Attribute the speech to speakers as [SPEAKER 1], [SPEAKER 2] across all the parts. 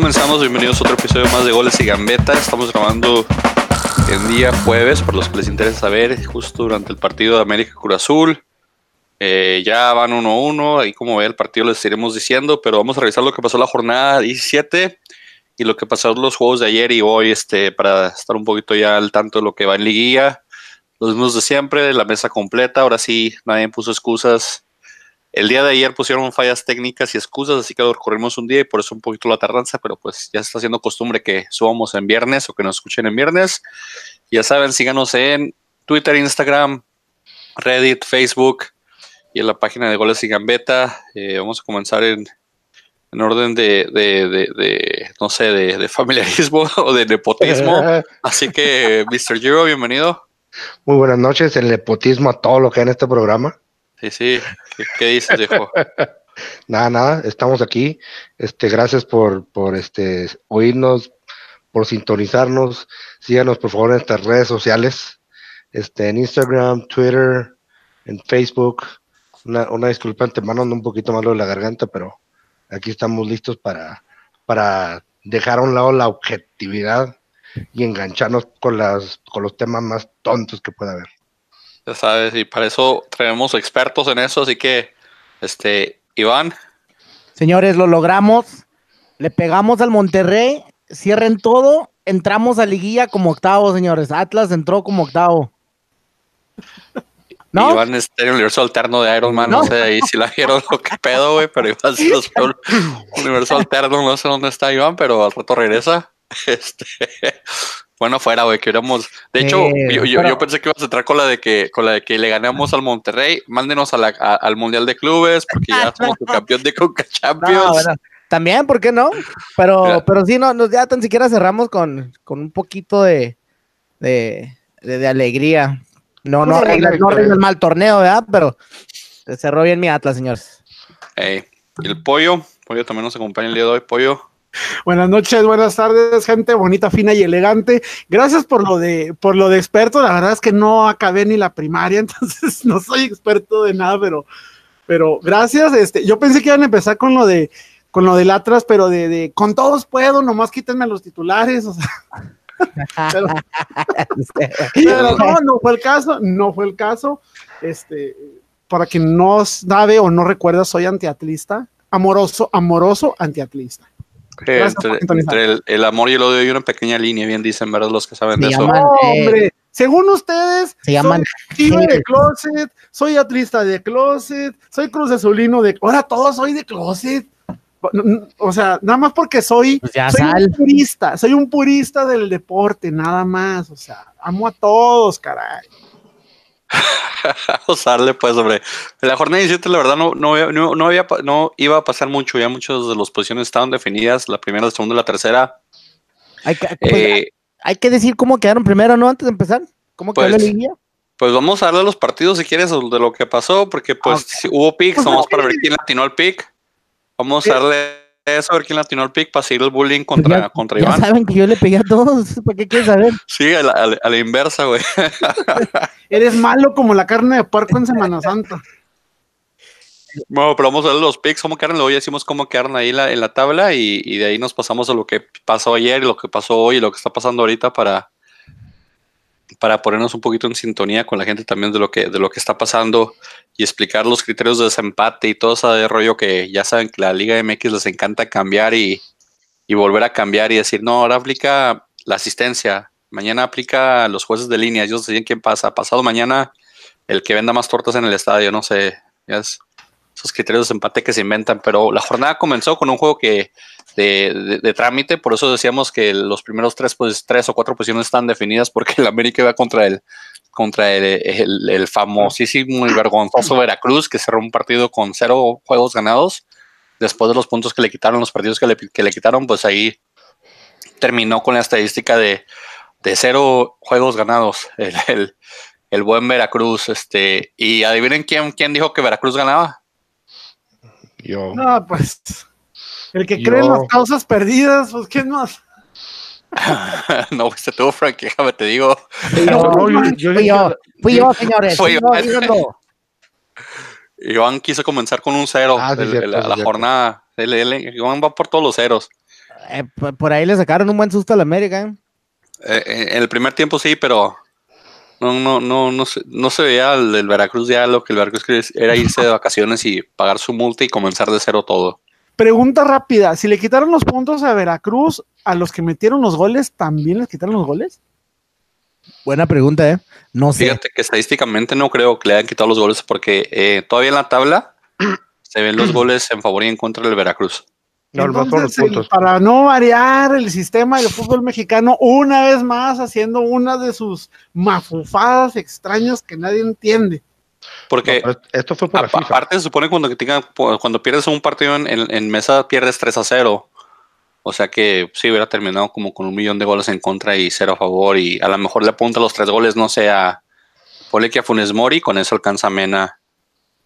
[SPEAKER 1] Comenzamos, bienvenidos a otro episodio más de Goles y Gambeta. Estamos grabando el día jueves, por los que les interesa saber, justo durante el partido de América Cruz Azul. Eh, ya van 1-1, ahí como ve el partido les iremos diciendo, pero vamos a revisar lo que pasó la jornada 17 y lo que pasó los juegos de ayer y hoy, este, para estar un poquito ya al tanto de lo que va en liguilla. Los mismos de siempre, la mesa completa, ahora sí, nadie puso excusas el día de ayer pusieron fallas técnicas y excusas, así que lo recorrimos un día y por eso un poquito la tardanza, pero pues ya se está haciendo costumbre que subamos en viernes o que nos escuchen en viernes. Ya saben, síganos en Twitter, Instagram, Reddit, Facebook y en la página de Goles y Gambeta. Eh, vamos a comenzar en, orden de, de, no sé, de, familiarismo o de nepotismo. Así que, Mr. Giro, bienvenido.
[SPEAKER 2] Muy buenas noches, el nepotismo a todo lo que hay en este programa.
[SPEAKER 1] Sí, sí. ¿Qué, dices, viejo?
[SPEAKER 2] nada, nada, estamos aquí. Este, gracias por, por este, oírnos, por sintonizarnos. Síganos, por favor, en nuestras redes sociales. Este, en Instagram, Twitter, en Facebook. Una, una disculpa antemano, un poquito malo de la garganta, pero aquí estamos listos para, para dejar a un lado la objetividad y engancharnos con, las, con los temas más tontos que pueda haber.
[SPEAKER 1] Ya sabes, y para eso traemos expertos en eso, así que, este, Iván.
[SPEAKER 3] Señores, lo logramos. Le pegamos al Monterrey, cierren todo, entramos a liguilla como octavo, señores. Atlas entró como octavo.
[SPEAKER 1] ¿No? Iván es el universo alterno de Iron Man, no, sé ahí si la vieron lo que pedo, güey, pero Iván sí los un universo alterno, no sé dónde está Iván, pero al rato regresa. Este, bueno fuera, güey, que hubiéramos. De hecho, yo, yo, pensé que ibas a entrar con la de que, con la de que le ganamos al Monterrey. Mándenos a la, al Mundial de Clubes, porque ya somos campeón de Coca Champions.
[SPEAKER 3] también, ¿por qué no? Pero, pero sí, no, ya tan siquiera cerramos con, con un poquito de, de, de, alegría. No, no, arregla, no el mal torneo, ¿verdad? Pero cerró bien mi Atlas, señores.
[SPEAKER 1] Hey, el pollo, pollo también nos acompaña el día de hoy, pollo.
[SPEAKER 4] Buenas noches, buenas tardes, gente bonita, fina y elegante. Gracias por lo de, por lo de experto. La verdad es que no acabé ni la primaria, entonces no soy experto de nada, pero, pero gracias. Este, yo pensé que iban a empezar con lo de, con lo del Atlas, pero de, de con todos puedo, nomás quítenme los titulares, o sea. pero, no, no fue el caso, no fue el caso. Este, para quien no sabe o no recuerda, soy antiatlista, amoroso, amoroso antiatlista
[SPEAKER 1] entre, el, amor y el odio hay una pequeña línea, bien dicen, ¿verdad? Los que saben de eso.
[SPEAKER 4] hombre, según ustedes, se llaman soy de closet, soy atlista de closet, soy cruz azulino de. Ahora todos soy de closet. O sea, nada más porque soy, pues soy un purista, soy un purista del deporte, nada más. O sea, amo a todos, caray.
[SPEAKER 1] usarle pues sobre la jornada 17 la verdad no, no, no, había, no iba a pasar mucho. Ya muchas de las posiciones estaban definidas la primera la segunda y la tercera.
[SPEAKER 3] Hay que, pues, eh, hay que decir cómo quedaron primero no antes de empezar cómo quedó la pues, línea.
[SPEAKER 1] pues vamos a darle a los partidos si quieres de lo que pasó porque pues hubo picks vamos para ver quién atinó el pick. Vamos a darle eso, a ver quién atinó el pick para seguir el bullying contra, contra
[SPEAKER 3] ya saben que yo le pegué a todos, ¿para qué quieres saber?
[SPEAKER 1] Sí, a la, inversa, güey.
[SPEAKER 4] Eres malo como la carne de puerco en Semana Santa.
[SPEAKER 1] Bueno, pero vamos a ver los picks, cómo quedaron, luego ya decimos cómo quedaron ahí la, en la tabla y, y, de ahí nos pasamos a lo que pasó ayer y lo que pasó hoy y lo que está pasando ahorita para, para ponernos un poquito en sintonía con la gente también de lo que, de lo que está pasando y explicar los criterios de desempate y todo ese rollo que ya saben que la Liga MX les encanta cambiar y, volver a cambiar y decir, no, ahora aplica la asistencia, mañana aplica los jueces de línea, ellos deciden quién pasa, pasado mañana el que venda más tortas en el estadio, no sé, es esos criterios de desempate que se inventan, pero la jornada comenzó con un juego que de, trámite, por eso decíamos que los primeros tres, pues, tres o cuatro posiciones están definidas porque el América iba contra el, contra el, famosísimo y vergonzoso Veracruz, que cerró un partido con cero juegos ganados. Después de los puntos que le quitaron, los partidos que le, que le quitaron, pues ahí terminó con la estadística de, de cero juegos ganados. El, el, buen Veracruz. Este, y adivinen quién, quién dijo que Veracruz ganaba.
[SPEAKER 4] Yo. No, pues el que cree en las causas perdidas, pues ¿quién más?
[SPEAKER 1] no, fuiste tú, Frank, déjame te digo.
[SPEAKER 3] Fui yo, fui yo, señores. Fui yo,
[SPEAKER 1] Iván quiso comenzar con un cero ah, la, jornada. Iván va por todos los ceros.
[SPEAKER 3] Eh, por, por ahí le sacaron un buen susto al América. ¿eh?
[SPEAKER 1] Eh, en el primer tiempo sí, pero no, no, no, no se, no se veía el, el Veracruz ya lo que el Veracruz era irse de vacaciones y pagar su multa y comenzar de cero todo.
[SPEAKER 4] Pregunta rápida, si le quitaron los puntos a Veracruz, a los que metieron los goles, ¿también les quitaron los goles?
[SPEAKER 3] Buena pregunta, ¿eh? No sé.
[SPEAKER 1] Fíjate que estadísticamente no creo que le hayan quitado los goles porque eh, todavía en la tabla se ven los goles en favor y en contra del Veracruz.
[SPEAKER 4] Entonces, el- para no variar el sistema del fútbol mexicano, una vez más haciendo una de sus mafufadas extrañas que nadie entiende.
[SPEAKER 1] Porque
[SPEAKER 2] No, esto fue por la
[SPEAKER 1] apa-
[SPEAKER 2] FIFA.
[SPEAKER 1] aparte se supone cuando, que tenga- cuando pierdes un partido en, en- en mesa pierdes 3 a 0. O sea que sí hubiera terminado como con un millón de goles en contra y cero a favor. Y a lo mejor le apunta los tres goles, no sé, a ponle que a Funes Mori, con eso alcanza Mena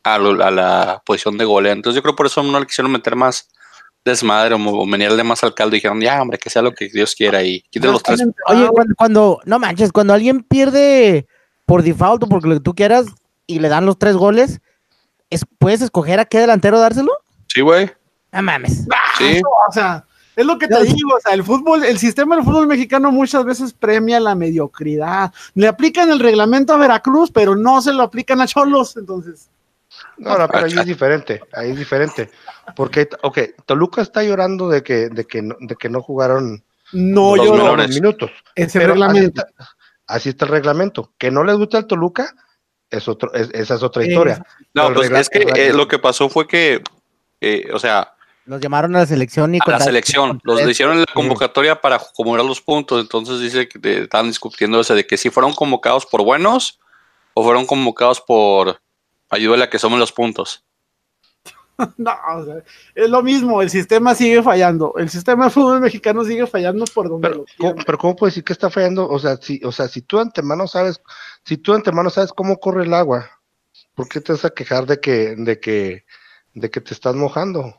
[SPEAKER 1] a, lo- a la posición de goleo. Entonces yo creo por eso no le quisieron meter más desmadre o, menearle más al caldo. Dijeron, ya, hombre, que sea lo que Dios quiera y quiten los tres.
[SPEAKER 3] Oye, cuando, cuando- no manches, cuando alguien pierde por default o por lo que tú quieras y le dan los tres goles, es- ¿puedes escoger a qué delantero dárselo?
[SPEAKER 1] Sí, güey.
[SPEAKER 3] No mames.
[SPEAKER 1] Sí.
[SPEAKER 4] Eso, o sea, es lo que te digo, o sea, el fútbol, el sistema del fútbol mexicano muchas veces premia la mediocridad. Le aplican el reglamento a Veracruz, pero no se lo aplican a Cholos, entonces.
[SPEAKER 2] No, no, pero ahí es diferente, ahí es diferente. Porque, ok, Toluca está llorando de que, de que, no, de que no jugaron
[SPEAKER 4] No,
[SPEAKER 1] Los
[SPEAKER 4] yo
[SPEAKER 1] menores.
[SPEAKER 2] los minutos.
[SPEAKER 4] ese
[SPEAKER 2] Pero así
[SPEAKER 4] reglamento.
[SPEAKER 2] está, así está el reglamento. Que no les gusta el Toluca, es otro, es- esa es otra historia.
[SPEAKER 1] No, pues es que eh, lo que pasó fue que, eh, o sea,
[SPEAKER 3] Los llamaron a la selección y
[SPEAKER 1] a la selección. Los le hicieron la convocatoria para acumular los puntos. Entonces dice que de- estaban discutiendo ese de que si fueron convocados por buenos o fueron convocados por ayuda a que sumen los puntos.
[SPEAKER 4] No, o sea, es lo mismo, el sistema sigue fallando. El sistema del fútbol mexicano sigue fallando por donde
[SPEAKER 2] Pero,
[SPEAKER 4] lo
[SPEAKER 2] ¿cómo, pero ¿cómo puedes decir que está fallando? O sea, si, o sea, si tú de antemano sabes, si tú de antemano sabes cómo corre el agua, ¿por qué te vas a quejar de que, de que, de que te estás mojando?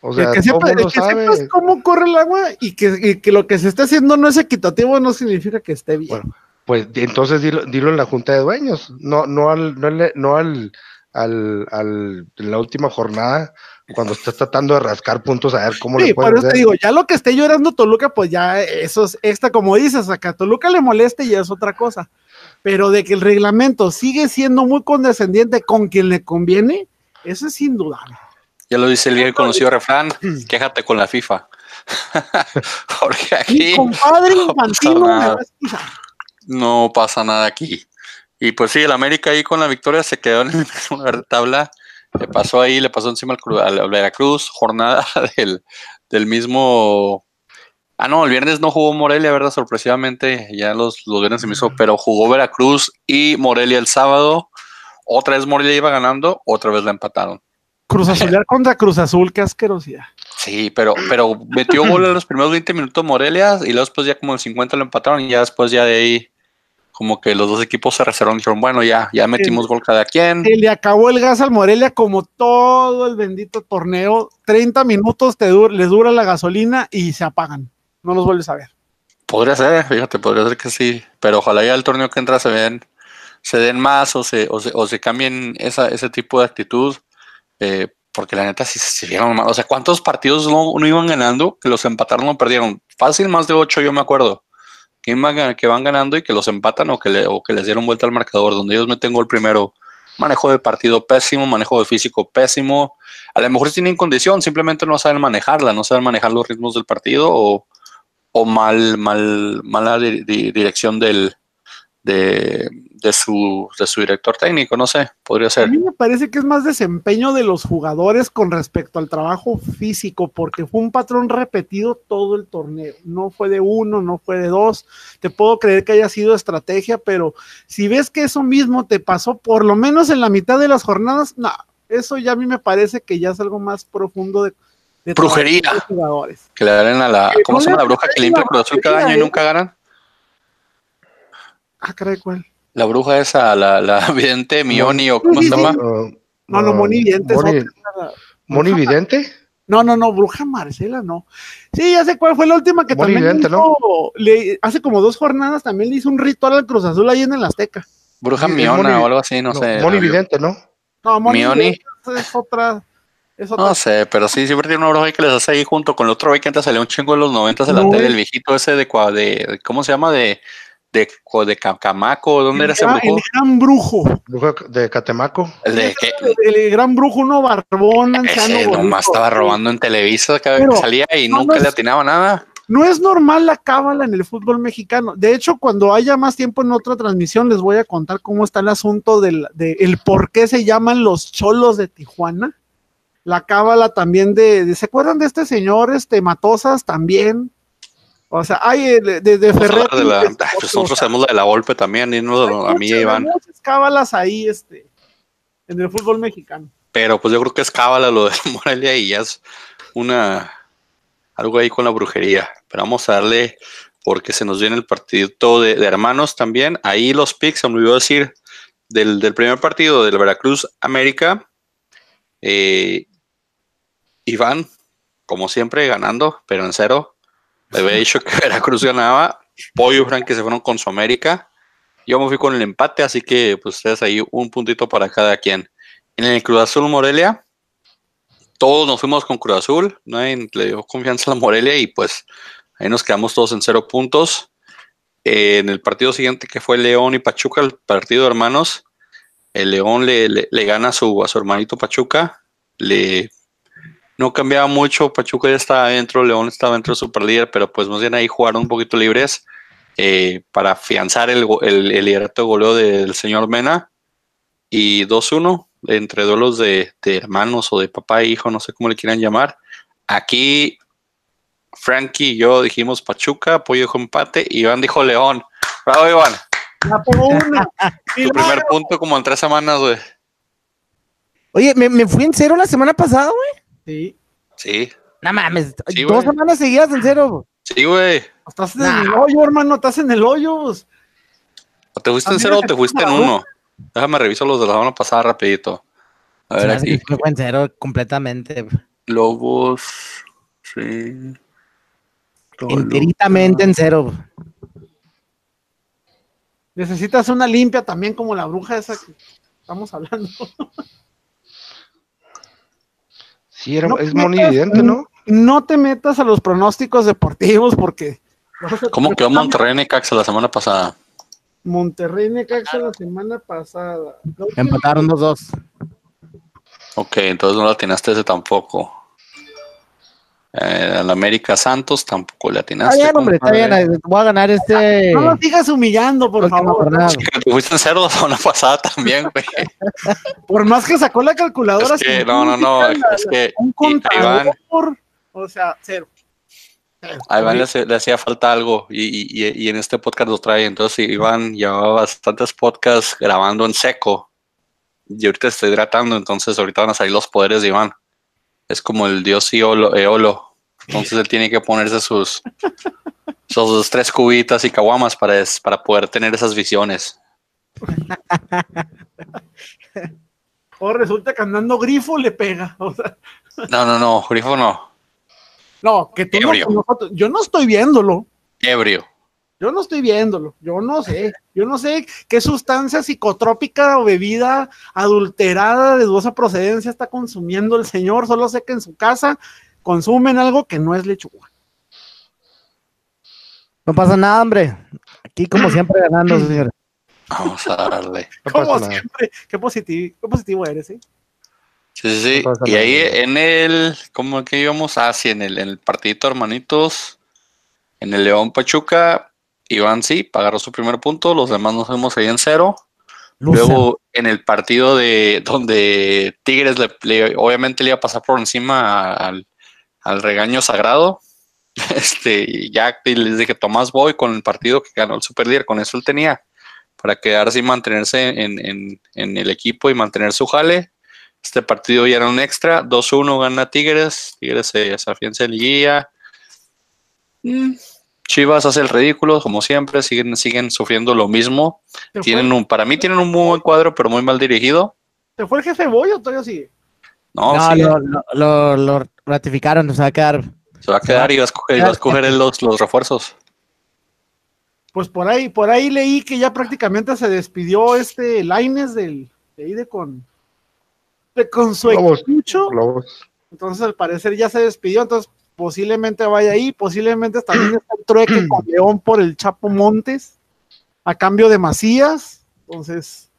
[SPEAKER 2] O sea,
[SPEAKER 4] que, sepa-
[SPEAKER 2] el
[SPEAKER 4] que sepas cómo corre el agua y que, y que lo que se está haciendo no es equitativo no significa que esté bien.
[SPEAKER 2] Bueno, Pues entonces dilo, dilo en la junta de dueños, no, no al, no, al- no al, al, al- en la última jornada, cuando estás tratando de rascar puntos a ver cómo
[SPEAKER 4] Sí,
[SPEAKER 2] le
[SPEAKER 4] por
[SPEAKER 2] puedes
[SPEAKER 4] eso te
[SPEAKER 2] hacer.
[SPEAKER 4] digo, ya lo que esté llorando Toluca, pues ya eso es esta, como dices, acá a Toluca le moleste y ya es otra cosa. Pero de que el reglamento sigue siendo muy condescendiente con quien le conviene, eso es indudable.
[SPEAKER 1] Ya lo dice el bien conocido refrán, quéjate con la FIFA. Porque
[SPEAKER 4] Mi
[SPEAKER 1] aquí
[SPEAKER 4] compadre
[SPEAKER 1] no
[SPEAKER 4] infantino me
[SPEAKER 1] nada.
[SPEAKER 4] va a escuchar.
[SPEAKER 1] no pasa nada aquí. Y pues sí, el América ahí con la victoria se quedó en el mismo lugar de tabla. Le pasó ahí, le pasó encima al, al- Veracruz, jornada del, del mismo. Ah, no, el viernes no jugó Morelia, ¿verdad? Sorpresivamente, ya los, los viernes se me hizo, pero jugó Veracruz y Morelia el sábado. Otra vez Morelia iba ganando, otra vez la empataron.
[SPEAKER 4] Cruz Azulear contra Cruz Azul, qué asquerosidad.
[SPEAKER 1] Sí, pero, pero metió gol en los primeros 20 minutos Morelia y luego después ya como en 50 lo empataron y ya después ya de ahí como que los dos equipos se reservaron y dijeron, bueno, ya, ya metimos gol cada quien.
[SPEAKER 4] Se le acabó el gas al Morelia como todo el bendito torneo. 30 minutos te les dura la gasolina y se apagan. No los vuelves a ver.
[SPEAKER 1] Podría ser, fíjate, podría ser que sí, pero ojalá ya el torneo que entra se den, se den más o se, o se, o se cambien esa, ese tipo de actitud, eh, porque la neta sí se vieron mal. O sea, ¿cuántos partidos no, no iban ganando que los empataron o perdieron? Fácil, más de ocho, yo me acuerdo. Que, van ganando y que los empatan o que, le, o que les dieron vuelta al marcador, donde ellos meten gol primero. Manejo de partido pésimo, manejo de físico pésimo. A lo mejor tienen condición, simplemente no saben manejarla, no saben manejar los ritmos del partido o, mal, mal, mala di- di- dirección del, de, de, su, de su director técnico, no sé, podría
[SPEAKER 4] A
[SPEAKER 1] ser.
[SPEAKER 4] mí me parece que es más desempeño de los jugadores con respecto al trabajo físico, porque fue un patrón repetido todo el torneo. No fue de uno, no fue de dos. Te puedo creer que haya sido estrategia, pero si ves que eso mismo te pasó por lo menos en la mitad de las jornadas, no, eso ya a mí me parece que ya es algo más profundo de, de
[SPEAKER 1] Brujería.
[SPEAKER 4] jugadores.
[SPEAKER 1] Que le a la, ¿cómo
[SPEAKER 4] no
[SPEAKER 1] se llama la bruja que limpia el Cruz Azul cada año y
[SPEAKER 4] brujería,
[SPEAKER 1] nunca ganan?
[SPEAKER 4] Ah, caray, ¿cuál?
[SPEAKER 1] La bruja esa, la, la vidente Mioni o cómo
[SPEAKER 4] Sí,
[SPEAKER 1] se
[SPEAKER 4] sí,
[SPEAKER 1] llama.
[SPEAKER 2] Uh,
[SPEAKER 4] No, no,
[SPEAKER 2] uh,
[SPEAKER 4] Moni Vidente es
[SPEAKER 2] Moni-
[SPEAKER 4] otra.
[SPEAKER 2] Moni Vidente.
[SPEAKER 4] No, no, no, Bruja Marcela, no. Sí, ya sé cuál fue la última que
[SPEAKER 2] Muy
[SPEAKER 4] también
[SPEAKER 2] evidente,
[SPEAKER 4] hizo, le, hace como dos jornadas también le hizo un ritual al Cruz Azul ahí en el Azteca.
[SPEAKER 1] Bruja Miona
[SPEAKER 2] Moni-
[SPEAKER 1] o algo así, no,
[SPEAKER 2] No,
[SPEAKER 1] sé.
[SPEAKER 2] Moni Vidente, ¿no?
[SPEAKER 4] No, Moni
[SPEAKER 1] Mioni.
[SPEAKER 4] es otra.
[SPEAKER 1] No sé, pero sí, siempre tiene una bruja ahí que les hace ahí junto con el otro güey que antes salió un chingo en los noventas en la
[SPEAKER 4] No,
[SPEAKER 1] tele, el viejito ese de, cua- de ¿cómo se llama? De, de, de Camaco, ¿dónde era ese
[SPEAKER 4] el,
[SPEAKER 1] brujo?
[SPEAKER 4] gran brujo.
[SPEAKER 2] Brujo de Catemaco.
[SPEAKER 1] El de
[SPEAKER 4] El, el gran brujo, uno barbón, anciano.
[SPEAKER 1] ese nomás estaba robando en Televisa cada vez que salía y
[SPEAKER 4] no,
[SPEAKER 1] nunca le atinaba nada.
[SPEAKER 4] No es normal la cábala en el fútbol mexicano. De hecho, cuando haya más tiempo en otra transmisión, les voy a contar cómo está el asunto del de el por qué se llaman los cholos de Tijuana. La cábala también de, de- ¿se acuerdan de este señor, este Matosas también? O sea, hay eh, de, de, de
[SPEAKER 1] Vamos a hablar
[SPEAKER 4] Ferretti,
[SPEAKER 1] de la-
[SPEAKER 4] de-
[SPEAKER 1] ah, pues nosotros sabemos la de la golpe también, y no
[SPEAKER 4] hay
[SPEAKER 1] a mí
[SPEAKER 4] muchas-
[SPEAKER 1] Iván.
[SPEAKER 4] muchas cábalas ahí, este, en el fútbol mexicano.
[SPEAKER 1] Pero pues yo creo que es cábala lo de Morelia y ya es una algo ahí con la brujería. Pero vamos a darle porque se nos viene el partidito de, de hermanos también. Ahí los picks, se me olvidó decir, del, del primer partido del Veracruz América. Eh, Iván, como siempre, ganando, pero en cero. Le había dicho que Veracruz ganaba. Pollo Frank que se fueron con su América. Yo me fui con el empate, así que pues ustedes ahí un puntito para cada quien. En el Cruz Azul Morelia, todos nos fuimos con Cruz Azul, nadie le dio confianza a la Morelia y pues ahí nos quedamos todos en cero puntos. Eh, en el partido siguiente que fue León y Pachuca, el partido de hermanos, el León le, le- gana a su hermanito Pachuca, le no cambiaba mucho, Pachuca ya estaba dentro, León estaba dentro de Superlíder, pero pues más bien ahí jugaron un poquito libres eh, para afianzar el, el, el liderato de goleo del señor Mena y 2-1 entre duelos de, de hermanos o de papá e hijo, no sé cómo le quieran llamar. Aquí Frankie y yo dijimos Pachuca, Pollo dijo empate, y Iván dijo León. Bravo, Iván.
[SPEAKER 4] Ya pegó una.
[SPEAKER 1] Tu primer punto como en tres semanas, güey.
[SPEAKER 3] Oye, me, me fui en cero la semana pasada, güey.
[SPEAKER 4] Sí.
[SPEAKER 1] Sí,
[SPEAKER 3] No mames,
[SPEAKER 1] Sí,
[SPEAKER 3] dos
[SPEAKER 1] güey.
[SPEAKER 3] semanas seguidas en cero.
[SPEAKER 1] sí, güey.
[SPEAKER 4] Estás en
[SPEAKER 3] Nah.
[SPEAKER 4] el hoyo, hermano, estás en el hoyo.
[SPEAKER 1] ¿O te fuiste
[SPEAKER 4] A
[SPEAKER 1] en cero o te fuiste en uno? Déjame reviso los de la semana pasada rapidito. A
[SPEAKER 3] Se
[SPEAKER 1] ver aquí.
[SPEAKER 3] que fue en cero completamente.
[SPEAKER 1] Lobos. Sí.
[SPEAKER 3] Enteritamente en cero.
[SPEAKER 4] Necesitas una limpia también como la bruja esa que estamos hablando.
[SPEAKER 2] Sí, era,
[SPEAKER 4] No
[SPEAKER 2] es monividente, ¿no?
[SPEAKER 4] No te metas a los pronósticos deportivos porque
[SPEAKER 1] ¿Cómo quedó Monterrey Necaxa la semana pasada?
[SPEAKER 4] Monterrey Necaxa la semana pasada.
[SPEAKER 3] Empataron 2-2.
[SPEAKER 1] Ok, entonces no la atinaste ese tampoco. Eh, al América Santos tampoco le
[SPEAKER 3] Está
[SPEAKER 1] atinaste.
[SPEAKER 3] bien, hombre, está bien.
[SPEAKER 1] compadre.
[SPEAKER 3] Voy a ganar este.
[SPEAKER 4] No lo sigas humillando, por
[SPEAKER 3] última
[SPEAKER 4] favor.
[SPEAKER 1] te fuiste en cero la semana pasada también, güey.
[SPEAKER 4] Por más que sacó la calculadora.
[SPEAKER 1] Es que, no, no, no, es que
[SPEAKER 4] Un
[SPEAKER 1] a Iván,
[SPEAKER 4] contador. O sea, cero. Cero.
[SPEAKER 1] a Iván le, le hacía falta algo y, y- y- y en este podcast lo trae. Entonces Iván llevaba bastantes podcasts grabando en seco y ahorita estoy hidratando, entonces ahorita van a salir los poderes de Iván. Es como el dios Eolo. Eolo. Entonces él tiene que ponerse sus, sus tres cubitas y caguamas para, es- para poder tener esas visiones.
[SPEAKER 4] O resulta que andando grifo le pega. O sea,
[SPEAKER 1] No, no, no, grifo no.
[SPEAKER 4] no, que tú no, nosotros- yo no estoy viéndolo.
[SPEAKER 1] Ebrio.
[SPEAKER 4] Yo no estoy viéndolo, yo no sé, yo no sé qué sustancia psicotrópica o bebida adulterada de dudosa procedencia está consumiendo el señor, solo sé que en su casa consumen algo que no es lechuga.
[SPEAKER 3] No pasa nada, hombre. Aquí, como siempre, ganando, señor.
[SPEAKER 1] Vamos a darle.
[SPEAKER 2] No
[SPEAKER 4] Como siempre, qué positivo, qué positivo eres, ¿eh?
[SPEAKER 1] Sí, sí, sí. Y ahí en el, ¿cómo que íbamos? Ah, sí, en el, en el partidito, hermanitos. En el León Pachuca, Iván sí, agarró su primer punto, los demás nos fuimos ahí en cero. Luego en el partido de donde Tigres le, le- obviamente le iba a pasar por encima al, al regaño sagrado. Este, y ya les dije, Tomás voy con el partido que ganó el Super Líder, con eso él tenía, para quedarse y mantenerse en, en- en el equipo y mantener su jale. Este partido ya era un extra, 2-1 gana Tigres, Tigres se, se afianza en liguilla. Mm, Chivas hace el ridículo, como siempre, siguen, siguen sufriendo lo mismo.
[SPEAKER 4] ¿Te,
[SPEAKER 1] Tienen un, para mí tienen un muy buen cuadro, pero muy mal dirigido.
[SPEAKER 4] ¿Te fue el jefe Boy o todavía sigue?
[SPEAKER 1] No,
[SPEAKER 3] No,
[SPEAKER 1] sí,
[SPEAKER 3] lo, lo, lo- lo ratificaron, se va a quedar.
[SPEAKER 1] se va a quedar y va a escoger, va a escoger los, los refuerzos.
[SPEAKER 4] Pues por ahí, por ahí leí que ya prácticamente se despidió este Laines del de ahí de con con su equipucho.
[SPEAKER 2] Globos.
[SPEAKER 4] Entonces, al parecer ya se despidió. Entonces, posiblemente vaya ahí. Posiblemente también está el trueque con León por el Chapo Montes a cambio de Macías. Entonces,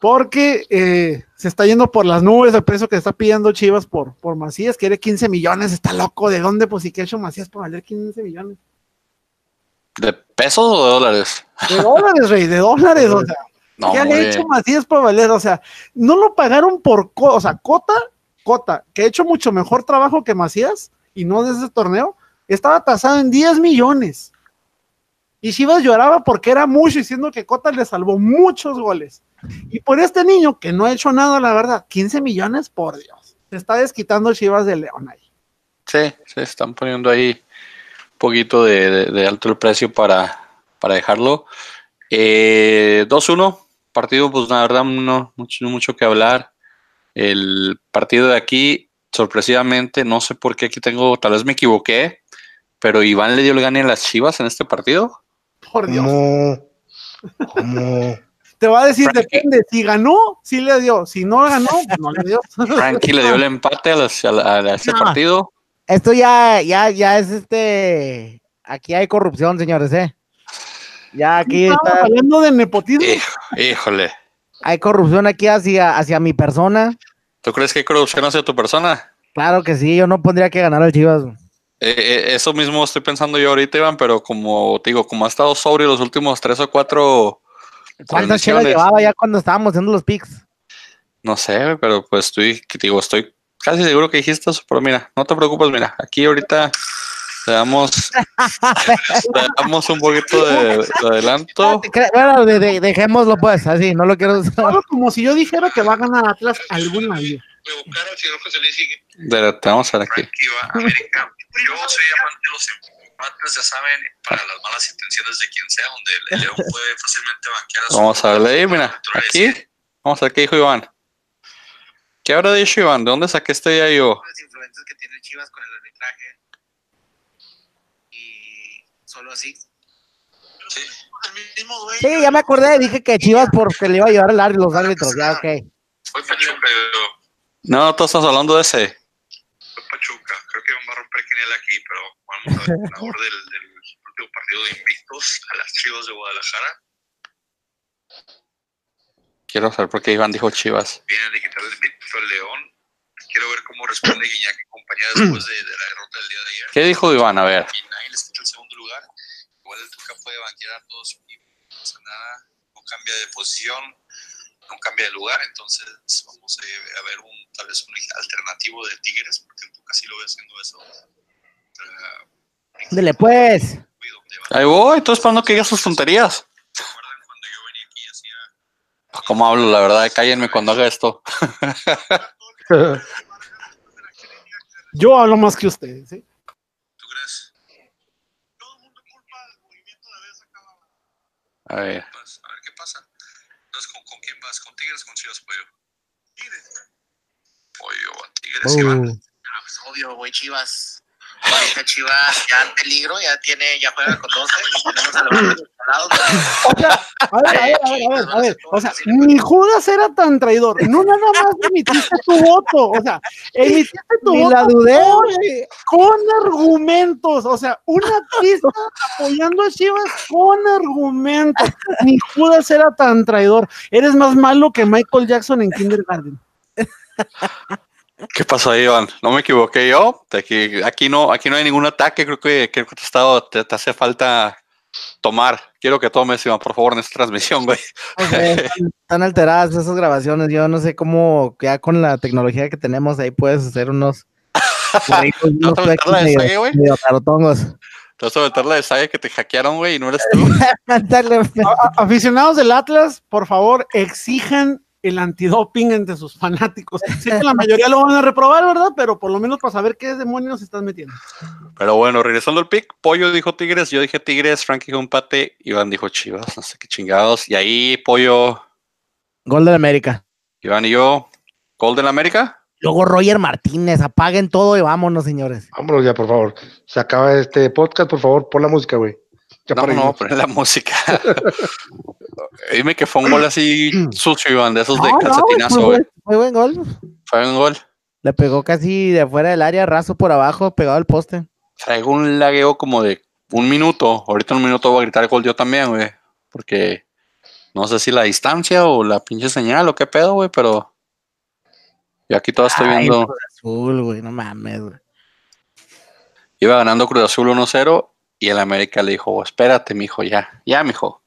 [SPEAKER 4] porque eh, se está yendo por las nubes el precio que está pidiendo Chivas por, por Macías. Quiere 15 millones. Está loco. ¿De dónde? Pues sí que ha hecho Macías para valer 15 millones.
[SPEAKER 1] ¿De pesos o de dólares?
[SPEAKER 4] De dólares, rey, de dólares. O sea,
[SPEAKER 1] No,
[SPEAKER 4] ¿Qué han
[SPEAKER 1] muy
[SPEAKER 4] hecho
[SPEAKER 1] bien.
[SPEAKER 4] Macías para valer? O sea, no lo pagaron por, co- o sea, Cota, Cota, que ha hecho mucho mejor trabajo que Macías y no desde ese torneo, estaba tasado en 10 millones. Y Chivas lloraba porque era mucho, diciendo que Cota le salvó muchos goles. Y por este niño que no ha hecho nada, la verdad, 15 millones, por Dios. Se está desquitando Chivas de León ahí.
[SPEAKER 1] Sí, se están poniendo ahí un poquito de, de- de alto el precio para, para dejarlo. Eh, 2-1, partido, pues la verdad, no mucho, mucho que hablar. El partido de aquí, sorpresivamente, no sé por qué aquí tengo, tal vez me equivoqué, pero Iván le dio el gane a las Chivas en este partido.
[SPEAKER 4] Por Dios.
[SPEAKER 2] ¿Cómo? ¿Cómo?
[SPEAKER 4] Te va a decir,
[SPEAKER 1] Frankie.
[SPEAKER 4] depende. Si ganó, sí le dio. Si no ganó, no le dio.
[SPEAKER 1] Frankie le dio el empate a, ese
[SPEAKER 3] No.
[SPEAKER 1] partido.
[SPEAKER 3] Esto ya, ya, ya es este. Aquí hay corrupción, señores, ¿eh? Ya aquí
[SPEAKER 4] Estamos
[SPEAKER 3] está-
[SPEAKER 4] hablando de nepotismo.
[SPEAKER 1] Híjole,
[SPEAKER 3] hay corrupción aquí hacia, hacia mi persona.
[SPEAKER 1] ¿Tú crees que hay corrupción hacia tu persona?
[SPEAKER 3] Claro que sí, yo no pondría que ganar el Chivas.
[SPEAKER 1] Eh, eh, eso mismo estoy pensando yo ahorita, Iván, pero como te digo, como ha estado sobrio los últimos tres o cuatro
[SPEAKER 3] ¿Cuántas chelas llevaba ya cuando estábamos haciendo los picks?
[SPEAKER 1] No sé, pero pues estoy, digo, estoy casi seguro que dijiste eso, pero mira, no te preocupes, mira, aquí ahorita le damos un poquito de, de adelanto.
[SPEAKER 3] Cre- Bueno, de- de- dejémoslo pues, así, no lo quiero.
[SPEAKER 4] Solo como si yo dijera que va a ganar Atlas alguna vez.
[SPEAKER 5] Me buscaron al señor José Luis y
[SPEAKER 1] De, te vamos a ver aquí.
[SPEAKER 5] Frankie va a América. Yo soy amante de los empates, ya saben, para las malas intenciones de quien sea, donde el León puede fácilmente banquear a su
[SPEAKER 1] Vamos a verle ahí, mira, aquí, vamos a ver qué dijo Iván. ¿Qué habrá dicho Iván? ¿De dónde saqué este día yo?
[SPEAKER 5] Las influencias que tiene Chivas con el arbitraje. Y solo así. Sí, el mismo dueño.
[SPEAKER 3] Sí, ya me acordé, dije que Chivas porque le iba a llevar el árbitro, los árbitros, ya, ok.
[SPEAKER 5] Fue Pachuca, yo-
[SPEAKER 1] No, todos estamos hablando de ese.
[SPEAKER 5] fue Pachuca. Creo que va a romper quiniel aquí, pero vamos a ver el ganador del, del último partido de invictos a las Chivas de Guadalajara.
[SPEAKER 1] Quiero saber por qué Iván dijo Chivas.
[SPEAKER 5] Viene de quitarle el invicto al León. Quiero ver cómo responde Guiñac y compañía después de, de la derrota del día de ayer.
[SPEAKER 1] ¿Qué dijo Iván? A ver.
[SPEAKER 5] y nadie les quita el segundo lugar. Igual el Tuca puede banquear a todos su equipo, no pasa nada, no cambia de posición, no cambia de lugar, entonces vamos a, ver un tal vez un alternativo de Tigres, porque el Tuca sí lo ve haciendo eso. Ah,
[SPEAKER 3] Dele pues.
[SPEAKER 1] Ahí voy, estoy esperando que digas sus tonterías.
[SPEAKER 5] ¿Se acuerdan cuando yo venía aquí y hacía
[SPEAKER 1] ¿Cómo hablo? La verdad, cállenme cuando haga esto.
[SPEAKER 4] Yo hablo más que ustedes. ¿sí?
[SPEAKER 5] ¿Tú crees? Todo el mundo culpa al movimiento de vez acá.
[SPEAKER 1] A ver.
[SPEAKER 5] A ver qué pasa. Entonces, ¿con, con quién vas? ¿Con Tigres o con Chivas, Pollo? Tigres. Pollo, Tigres, que van.
[SPEAKER 6] Ah, pues obvio, güey, Chivas. Ahorita Chivas ya en peligro, ya tiene, ya juega con 12 y tenemos a los lados.
[SPEAKER 4] O sea, a ver, a ver, a ver, a ver, a ver. O sea, ni Judas era tan traidor. No nada más emitiste tu voto. O sea, emitiste tu
[SPEAKER 3] Ni
[SPEAKER 4] voto
[SPEAKER 3] la dudé,
[SPEAKER 4] con, con argumentos. O sea, una pista apoyando a Chivas con argumentos. Ni Judas era tan traidor. Eres más malo que Michael Jackson en Kindergarten.
[SPEAKER 1] ¿Qué pasó ahí, Iván? No me equivoqué yo. De Aquí, aquí, no, aquí no hay ningún ataque. Creo que, creo que te, estado, te, te hace falta tomar. Quiero que tomes, Iván, por favor, en esta transmisión, güey.
[SPEAKER 3] o sea, están, están alteradas esas grabaciones. Yo no sé cómo, ya con la tecnología que tenemos, ahí puedes hacer unos. ahí,
[SPEAKER 1] ¿No
[SPEAKER 3] unos
[SPEAKER 1] te meterla de
[SPEAKER 3] medio-
[SPEAKER 1] sague, güey? Te vas a meter la de saga que te hackearon, güey, y no eres tú.
[SPEAKER 3] Dale,
[SPEAKER 4] A- a- aficionados del Atlas, por favor, exijan el antidoping entre sus fanáticos. Sé que la mayoría lo van a reprobar, ¿verdad? Pero por lo menos para saber qué demonios estás metiendo.
[SPEAKER 1] Pero bueno, regresando al pick, Pollo dijo Tigres, yo dije Tigres, Frankie dijo empate, Iván dijo Chivas, no sé qué chingados. Y ahí, Pollo,
[SPEAKER 3] Gol de América.
[SPEAKER 1] Iván y yo, Golden América.
[SPEAKER 3] Luego Roger Martínez, apaguen todo y vámonos, señores.
[SPEAKER 2] Vámonos ya, por favor. Se acaba este podcast, por favor, pon la música, güey.
[SPEAKER 1] No, no,
[SPEAKER 2] irnos.
[SPEAKER 1] poner la música. Dime que fue un gol así sucio, Iván, de esos de
[SPEAKER 3] No, no, güey,
[SPEAKER 1] calcetinazo, güey.
[SPEAKER 3] buen- muy buen gol.
[SPEAKER 1] Fue un gol.
[SPEAKER 3] Le pegó casi de fuera del área, raso por abajo, pegado al poste.
[SPEAKER 1] Traigo un lagueo como de un minuto. Ahorita en un minuto voy a gritar gol yo también, güey. Porque no sé si la distancia o la pinche señal o qué pedo, güey, pero. Y aquí todo estoy viendo.
[SPEAKER 3] Cruz Azul, güey, no mames, güey.
[SPEAKER 1] Iba ganando Cruz Azul 1-0 y el América le dijo, espérate, mijo, ya, ya, mijo.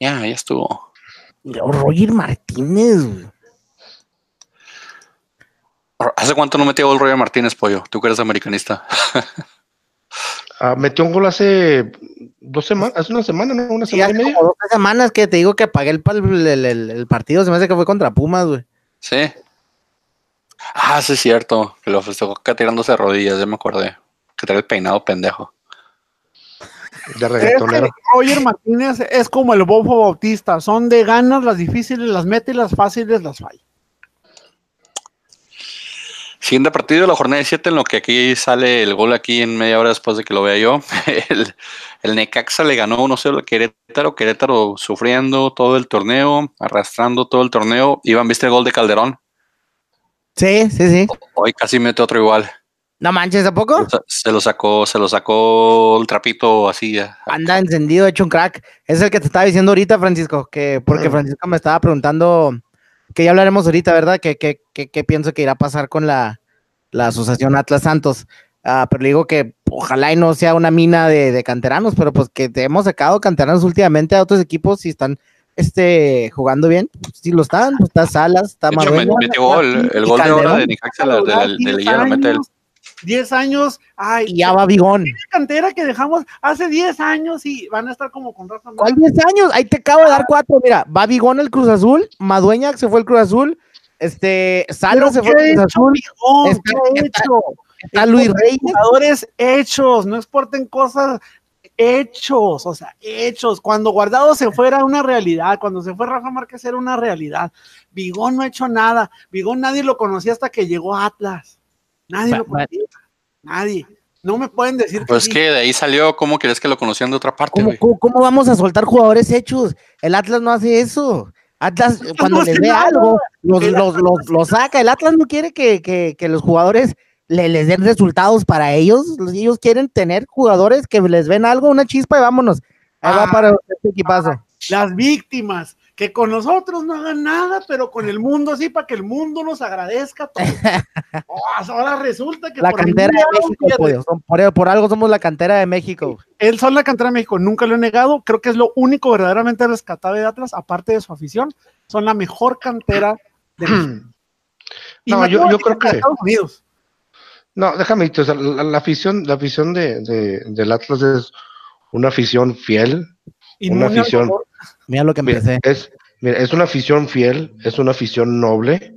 [SPEAKER 1] Ya, ya estuvo.
[SPEAKER 3] Roger Martínez, güey.
[SPEAKER 1] ¿Hace cuánto no metió gol Roger Martínez, pollo? Tú que eres americanista.
[SPEAKER 2] Ah, metió un gol hace dos semanas, hace una semana, ¿no? Una
[SPEAKER 3] Sí,
[SPEAKER 2] semana y media.
[SPEAKER 3] como dos semanas que te digo que pagué el, pal- el, el- el partido, se me hace que fue contra Pumas, güey.
[SPEAKER 1] Sí. Ah, sí es cierto. Que lo festejó acá tirándose de rodillas, ya me acordé. Que trae el peinado pendejo.
[SPEAKER 2] De
[SPEAKER 4] Es
[SPEAKER 2] reggaetonero.
[SPEAKER 4] que Roger Martínez es como el Bofo Bautista, son de ganas, las difíciles las mete y las fáciles las falla.
[SPEAKER 1] Siguiente partido de la jornada de 7, en lo que aquí sale el gol aquí en media hora después de que lo vea yo. El, el Necaxa le ganó 1-0 al Querétaro. Querétaro sufriendo todo el torneo, arrastrando todo el torneo. Iván, ¿viste el gol de Calderón?
[SPEAKER 3] Sí, sí, sí.
[SPEAKER 1] Hoy casi mete otro igual.
[SPEAKER 3] No manches, ¿a poco?
[SPEAKER 1] Se- lo sacó, se lo sacó el trapito así. a-
[SPEAKER 3] Anda encendido, hecho un crack. Es el que te estaba diciendo ahorita, Francisco, que porque Francisco me estaba preguntando, que ya hablaremos ahorita, ¿verdad? Que, que, que- que pienso que irá a pasar con la, la asociación Atlas Santos. Ah, pero le digo que ojalá y no sea una mina de, de canteranos, pero pues que te hemos sacado canteranos últimamente a otros equipos y están este, jugando bien. Si lo están, pues está Salas, está
[SPEAKER 1] De
[SPEAKER 3] Madueña.
[SPEAKER 1] metió gol. El
[SPEAKER 3] y
[SPEAKER 1] gol de ahora
[SPEAKER 3] Calderón.
[SPEAKER 1] de Necaxa de de la- de la Liga lo mete él.
[SPEAKER 4] 10 años, ay,
[SPEAKER 3] Y ya va Bigón.
[SPEAKER 4] cantera que dejamos hace 10 años y van a estar como con Rafa
[SPEAKER 3] ¿Cuál
[SPEAKER 4] Márquez.
[SPEAKER 3] 10 años? Ahí te acabo de dar cuatro. Mira, va Bigón el Cruz Azul, Madueña se fue el Cruz Azul, este, Salas se
[SPEAKER 4] ¿qué
[SPEAKER 3] fue el Cruz Azul,
[SPEAKER 4] Bigón?
[SPEAKER 3] Está-
[SPEAKER 4] ¿Qué ha
[SPEAKER 3] está-
[SPEAKER 4] hecho?
[SPEAKER 3] está Luis Reyes.
[SPEAKER 4] Jugadores hechos, no exporten cosas hechos, o sea, hechos. Cuando Guardado se fuera era una realidad, cuando se fue Rafa Márquez era una realidad. Bigón no ha hecho nada. Bigón nadie lo conocía hasta que llegó a Atlas. Nadie lo conocía. Nadie. No me pueden decir
[SPEAKER 1] Pues
[SPEAKER 4] sí.
[SPEAKER 1] que de ahí salió, ¿cómo quieres que lo conocían de otra parte,
[SPEAKER 3] ¿Cómo,
[SPEAKER 1] güey?
[SPEAKER 3] cómo- cómo vamos a soltar jugadores hechos? El Atlas no hace eso. Atlas, cuando
[SPEAKER 4] no
[SPEAKER 3] les ve
[SPEAKER 4] nada.
[SPEAKER 3] algo, los, los, los- los saca. El Atlas no quiere que, que- que los jugadores le, les den resultados para ellos. Ellos quieren tener jugadores que les ven algo, una chispa y vámonos. Ahí va
[SPEAKER 4] Ah.
[SPEAKER 3] para este equipazo.
[SPEAKER 4] Las víctimas, que con nosotros no hagan nada, pero con el mundo sí, para que el mundo nos agradezca todo. Oh, ahora resulta que
[SPEAKER 3] La
[SPEAKER 4] por
[SPEAKER 3] cantera de México, por, por algo somos la cantera de México.
[SPEAKER 4] Él son la cantera de México, nunca lo he negado. Creo que es lo único verdaderamente rescatable de Atlas, aparte de su afición. Son la mejor cantera de México. Y
[SPEAKER 2] No, yo- yo creo
[SPEAKER 4] que Estados Unidos.
[SPEAKER 2] No, déjame decirte, o sea, la, la afición, la afición de, de- del Atlas es una afición fiel. Una afición.
[SPEAKER 3] Mira lo que
[SPEAKER 2] Mira,
[SPEAKER 3] empecé.
[SPEAKER 2] es, mira, es una afición fiel, es una afición noble,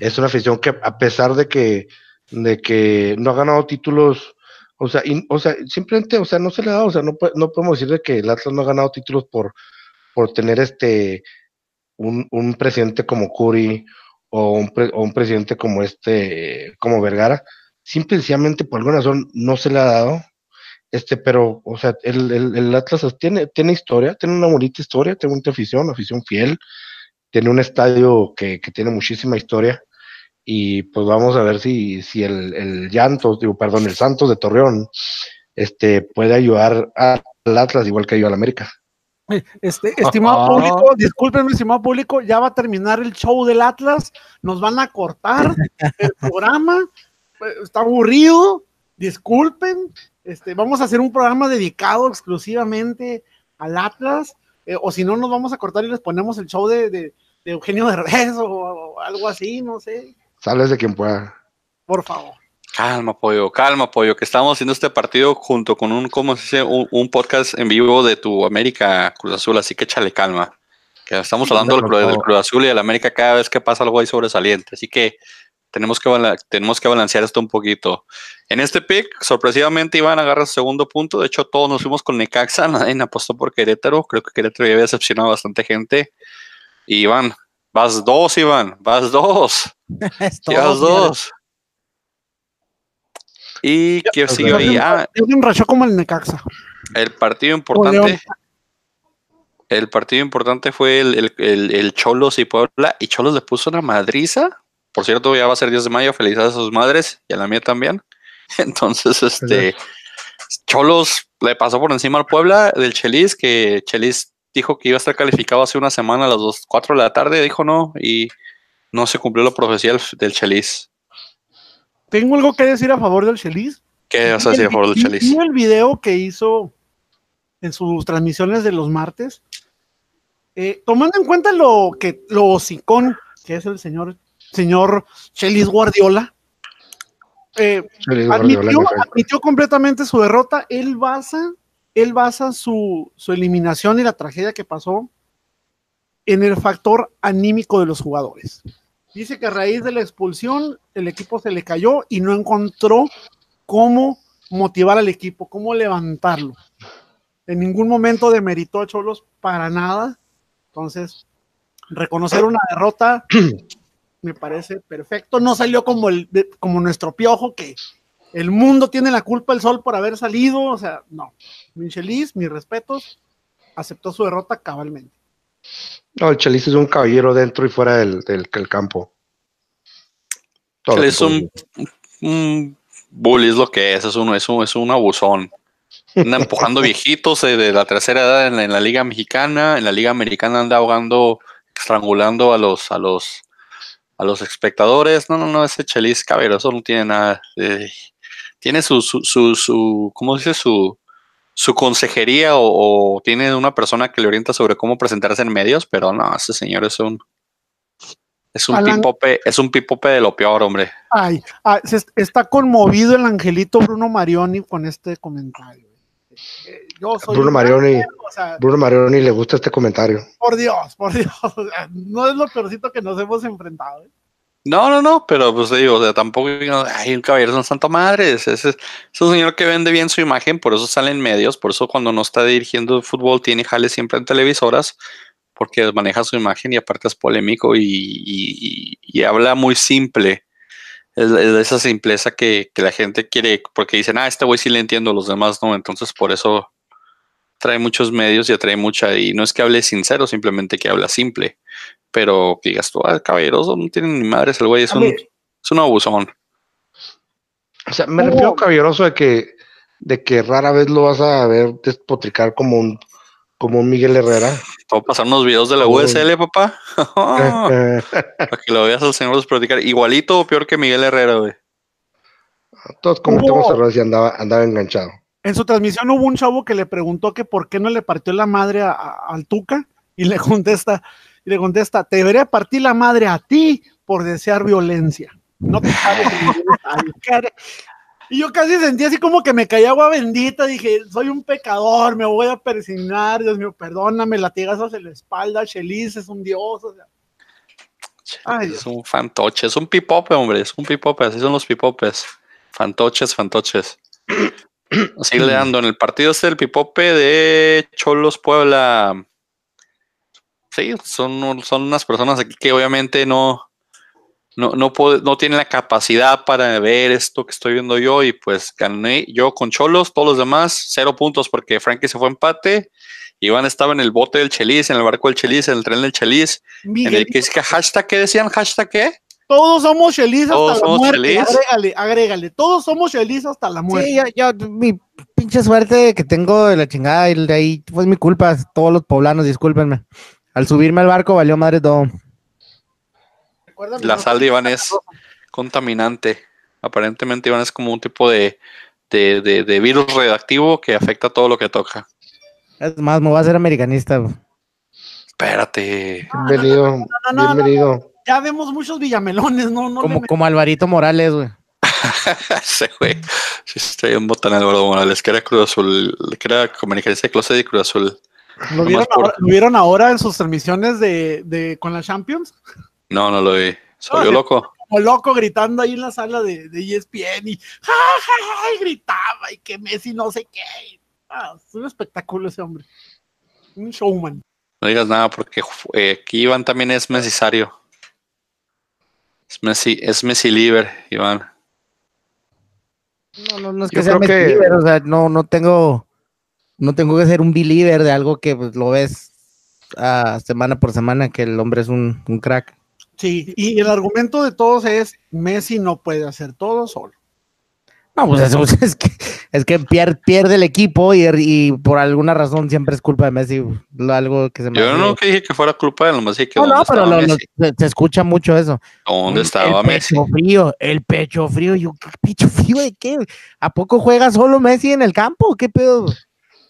[SPEAKER 2] es una afición que a pesar de que, de que no ha ganado títulos, o sea, o sea, simplemente, o sea, no se le ha dado, o sea, no, no podemos decir de que el Atlas no ha ganado títulos por, por tener este un, un presidente como Curi o un, pre- o un presidente como este, como Vergara, simple y sencillamente por alguna razón no se le ha dado. Este, pero, o sea, el, el, el Atlas tiene, tiene historia, tiene una bonita historia, tiene mucha afición, una afición fiel, tiene un estadio que, que tiene muchísima historia. Y pues vamos a ver si, si el, el Llantos, digo, perdón, el Santos de Torreón, este, puede ayudar al Atlas igual que ayudó al América.
[SPEAKER 4] Este, estimado público, discúlpenme, estimado público, ya va a terminar el show del Atlas, nos van a cortar el programa, eh, está aburrido, disculpen, este, vamos a hacer un programa dedicado exclusivamente al Atlas, eh, o si no nos vamos a cortar y les ponemos el show de, de- de Eugenio Derbez o, o algo así, no sé,
[SPEAKER 2] Sales de quien pueda.
[SPEAKER 4] por favor.
[SPEAKER 1] Calma, pollo, calma, pollo, que estamos haciendo este partido junto con un, ¿cómo se dice? Un, un podcast en vivo de tu América Cruz Azul, así que échale calma. Que estamos hablando del. Cruz Azul y del América cada vez que pasa algo ahí sobresaliente, así que tenemos que, tenemos que balancear esto un poquito. En este pick, sorpresivamente, Iván agarra su segundo punto. De hecho, todos nos fuimos con Necaxa, nadie apostó por Querétaro. Creo que Querétaro ya había decepcionado a bastante gente. Y Iván, vas dos, Iván, vas dos.
[SPEAKER 3] Señores.
[SPEAKER 1] dos. Y que sigue ahí. Ah,
[SPEAKER 4] un racho como el Necaxa.
[SPEAKER 1] El partido importante. El partido importante fue el, el, el, el Cholos y Puebla. Y Cholos le puso una madriza. Por cierto, ya va a ser 10 de mayo. Felicidades a sus madres y a la mía también. Entonces, este. Cholos le pasó por encima al Puebla del Chelis, que Chelis dijo que iba a estar calificado hace una semana a las 2, 4 de la tarde. Dijo no. Y no se cumplió la profecía del Chelis.
[SPEAKER 4] Tengo algo que decir a favor del Chelis.
[SPEAKER 1] ¿Qué vas a decir a favor del Chelis?
[SPEAKER 4] El video que hizo en sus transmisiones de los martes. Eh, tomando en cuenta lo que lo hocicón que es el señor señor Chelis Guardiola, eh,
[SPEAKER 2] Chelis
[SPEAKER 4] admitió,
[SPEAKER 2] Guardiola, me cae.
[SPEAKER 4] admitió completamente su derrota. Él basa, él basa su, su eliminación y la tragedia que pasó en el factor anímico de los jugadores. Dice que a raíz de la expulsión el equipo se le cayó y no encontró cómo motivar al equipo, cómo levantarlo. En ningún momento demeritó a Cholos para nada. Entonces, reconocer una derrota me parece perfecto. No salió como, el, como nuestro piojo, que el mundo tiene la culpa el sol por haber salido. O sea, no. Michelis, mis respetos, aceptó su derrota cabalmente.
[SPEAKER 2] No, el Chelis es un caballero dentro y fuera del, del, del campo. Todo
[SPEAKER 1] es un, un bully, es lo que es. Es un, es un, es un abusón. Anda empujando viejitos de la tercera edad en la, en la Liga Mexicana. En la Liga Americana anda ahogando, estrangulando a los, a los, a los espectadores. No, no, no, ese Chelis Cabero, eso no tiene nada. de- tiene su, su, su, su, ¿cómo dice? Su, su consejería o, o tiene una persona que le orienta sobre cómo presentarse en medios, pero no, ese señor es un, es un
[SPEAKER 4] Alan-
[SPEAKER 1] pipope, es un pipope de lo peor, hombre.
[SPEAKER 4] Ay, ah, se est- está conmovido el angelito Bruno Marioni con este comentario. Yo soy
[SPEAKER 2] Bruno
[SPEAKER 4] un
[SPEAKER 2] Marioni,
[SPEAKER 4] o sea,
[SPEAKER 2] Bruno Marioni le gusta este comentario.
[SPEAKER 4] por Dios, por Dios, o sea, no es lo peorcito que nos hemos enfrentado. ¿eh?
[SPEAKER 1] No, no, no, pero pues digo, o sea, tampoco hay un caballero es un santo madre, es, es, es un señor que vende bien su imagen, por eso sale en medios, por eso cuando no está dirigiendo fútbol tiene jale siempre en televisoras, porque maneja su imagen y aparte es polémico y, y- y- y habla muy simple. Es, es de esa simpleza que, que la gente quiere, porque dicen, ah, este güey sí le entiendo, los demás no, entonces por eso trae muchos medios y atrae mucha, y no es que hable sincero, simplemente que habla simple, pero que digas tú, ah, caballeroso, no tienen ni madres, el güey es
[SPEAKER 4] A
[SPEAKER 1] un, es un abusón.
[SPEAKER 2] O sea, me
[SPEAKER 4] Hubo-
[SPEAKER 2] refiero caballeroso de que, de que rara vez lo vas a ver despotricar como un, como un Miguel Herrera.
[SPEAKER 1] A pasar unos videos de la
[SPEAKER 2] Uy.
[SPEAKER 1] USL, papá, para que lo veas al señor despotricar. Igualito o peor que Miguel Herrera, güey.
[SPEAKER 2] todos cometemos
[SPEAKER 4] Hubo-
[SPEAKER 2] errores y andaba, andaba enganchado.
[SPEAKER 4] En su transmisión hubo un chavo que le preguntó que por qué no le partió la madre al Tuca y le contesta, y le contesta, te debería partir la madre a ti por desear violencia. No te sabes en ningún estadio". Cara- Y yo casi sentí así como que me caía agua bendita, dije, soy un pecador, me voy a persignar, Dios mío, perdóname, latigazos en la espalda, Chelis es un dios,
[SPEAKER 1] es un fantoche, es un pipope, hombre, es un pipope, así son los pipopes. Fantoches, fantoches. Sigue dando en el partido este del pipope de Cholos Puebla. Sí, son, son unas personas aquí que obviamente no, no, no, puede- no tienen la capacidad para ver esto que estoy viendo yo y pues gané yo con Cholos, todos los demás, cero puntos porque Frankie se fue a empate. Iván estaba en el bote del Chelis, en el barco del Chelis, en el tren del Chelis, en el que que hashtag, ¿qué decían? ¿Hashtag qué?
[SPEAKER 4] Todos somos Chelis hasta la muerte, agrégale, agrégale, todos somos Chelis hasta la muerte.
[SPEAKER 3] Sí, yo, yo, mi pinche suerte que tengo de la chingada y de ahí fue mi culpa. Todos los poblanos, discúlpenme. Al subirme al barco valió madre todo.
[SPEAKER 1] La sal de Iván es contaminante. Aparentemente Iván es como un tipo de, de, de- de virus redactivo que afecta todo lo que toca.
[SPEAKER 3] Es más, me voy a hacer americanista.
[SPEAKER 1] Espérate.
[SPEAKER 2] Bienvenido,
[SPEAKER 4] no, no, no,
[SPEAKER 2] bienvenido.
[SPEAKER 4] Ya vemos muchos villamelones, no, no.
[SPEAKER 3] como, como Alvarito Morales, güey.
[SPEAKER 1] Ese güey. Sí, estoy en botán Álvaro Morales, que era Cruz Azul, que era comunicación de Closet y Cruz Azul.
[SPEAKER 4] ¿Lo vieron,
[SPEAKER 1] por-
[SPEAKER 4] ahora, lo vieron ahora en sus transmisiones de, de con la Champions?
[SPEAKER 1] No, no lo vi. Soy
[SPEAKER 4] Ah,
[SPEAKER 1] yo loco.
[SPEAKER 4] Como loco gritando ahí en la sala de, de ESPN y, ¡ja, ja, ja! y gritaba y que Messi no sé qué. Ah, es un espectáculo ese hombre. Un showman.
[SPEAKER 1] No digas nada porque eh, aquí Iván también es mesisario. Es Messi, es Messi Liver, Iván.
[SPEAKER 3] No, no, no es
[SPEAKER 2] Yo
[SPEAKER 3] que sea
[SPEAKER 2] que-
[SPEAKER 3] Messi, pero, o sea, no, no tengo No tengo que ser un believer de algo que pues, lo ves semana por semana, que el hombre es un, un crack.
[SPEAKER 4] Sí, y el argumento de todos es Messi no puede hacer todo solo.
[SPEAKER 3] No, pues eso es que, es que pier- pierde el equipo y, y por alguna razón siempre es culpa de Messi. Algo que se me
[SPEAKER 1] Yo
[SPEAKER 3] hace-
[SPEAKER 1] no que dije que fuera culpa de él, nomás dije que
[SPEAKER 3] No,
[SPEAKER 1] dónde
[SPEAKER 3] no, pero lo- lo- se, se escucha mucho eso.
[SPEAKER 1] ¿Dónde
[SPEAKER 3] El-
[SPEAKER 1] estaba
[SPEAKER 3] el
[SPEAKER 1] Messi?
[SPEAKER 3] pecho frío, el pecho frío. Yo, ¿qué pecho frío de qué? ¿A poco juega solo Messi en el campo? ¿Qué pedo?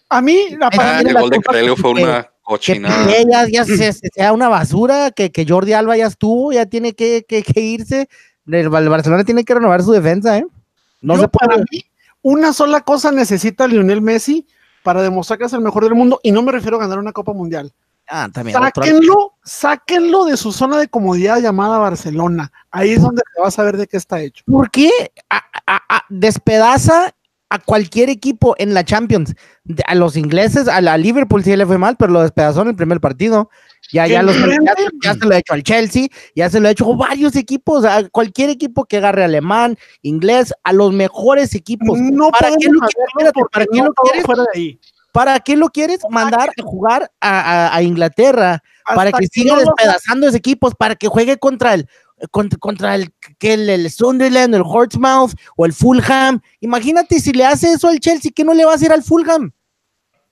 [SPEAKER 4] A mí, la
[SPEAKER 3] Ah,
[SPEAKER 1] el gol de
[SPEAKER 3] que-
[SPEAKER 1] fue una cochinada.
[SPEAKER 3] Ya, ya se- se- sea una basura, que, que Jordi Alba ya estuvo, ya tiene que, que- que irse. El, el Barcelona tiene que renovar su defensa, ¿eh? No
[SPEAKER 4] yo,
[SPEAKER 3] se puede.
[SPEAKER 4] para mí, una sola cosa necesita Lionel Messi para demostrar que es el mejor del mundo, y no me refiero a ganar una Copa Mundial.
[SPEAKER 3] Ah, también.
[SPEAKER 4] Sáquenlo, sáquenlo de su zona de comodidad llamada Barcelona. Ahí es donde se va a saber de qué está hecho.
[SPEAKER 3] ¿Por qué a- a- a- despedaza a cualquier equipo en la Champions? A los ingleses, a la Liverpool sí le fue mal, pero lo despedazó en el primer partido. Ya, ya, los- ya, ya se lo ha hecho al Chelsea, ya se lo ha hecho a varios equipos, a cualquier equipo que agarre alemán, inglés, a los mejores equipos.
[SPEAKER 4] no
[SPEAKER 3] ¿Para qué lo quieres? ¿para qué
[SPEAKER 4] no
[SPEAKER 3] lo quieres?
[SPEAKER 4] fuera de ahí.
[SPEAKER 3] ¿Para qué lo quieres mandar a jugar a, a- a Inglaterra? para que siga
[SPEAKER 4] no
[SPEAKER 3] despedazando ese equipos, para que juegue contra el contra, contra el, que el, el Sunderland, el Hortsmouth o el Fulham. Imagínate si le hace eso al Chelsea, ¿qué no le va a hacer al Fulham?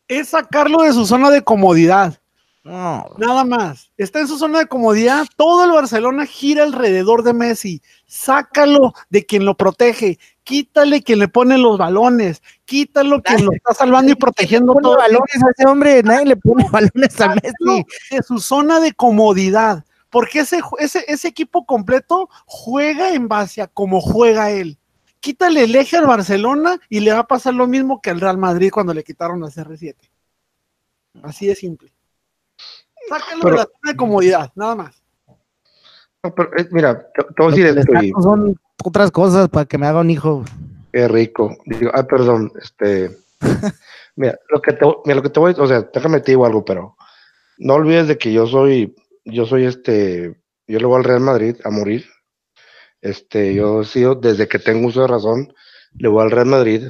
[SPEAKER 4] es sacarlo de su zona de comodidad.
[SPEAKER 3] No,
[SPEAKER 4] Nada más. Está en su zona de comodidad. Todo el Barcelona gira alrededor de Messi. Sácalo de quien lo protege. Quítale quien le pone los balones. Quítalo quien lo está salvando y protegiendo
[SPEAKER 3] pone
[SPEAKER 4] todo.
[SPEAKER 3] balones a ese hombre, nadie le pone balones a Messi.
[SPEAKER 4] De su zona de comodidad. Porque ese, ese, ese equipo completo juega en base a cómo juega él. Quítale el eje al Barcelona y le va a pasar lo mismo que al Real Madrid cuando le quitaron a CR7. Así de simple. Sácalo
[SPEAKER 2] Pero-
[SPEAKER 4] de la zona de comodidad, nada más.
[SPEAKER 2] No, pero, eh, mira, te, te voy a
[SPEAKER 3] Lo
[SPEAKER 2] decir
[SPEAKER 3] que les
[SPEAKER 2] esto y
[SPEAKER 3] saco son otras cosas para que me haga un hijo.
[SPEAKER 2] qué rico. Digo, ah, perdón, este. mira, lo que te, mira, lo que te voy, o sea, déjame te digo algo, pero no olvides de que yo soy, yo soy este, yo le voy al Real Madrid a morir. Este, yo he sido, desde que tengo uso de razón, le voy al Real Madrid.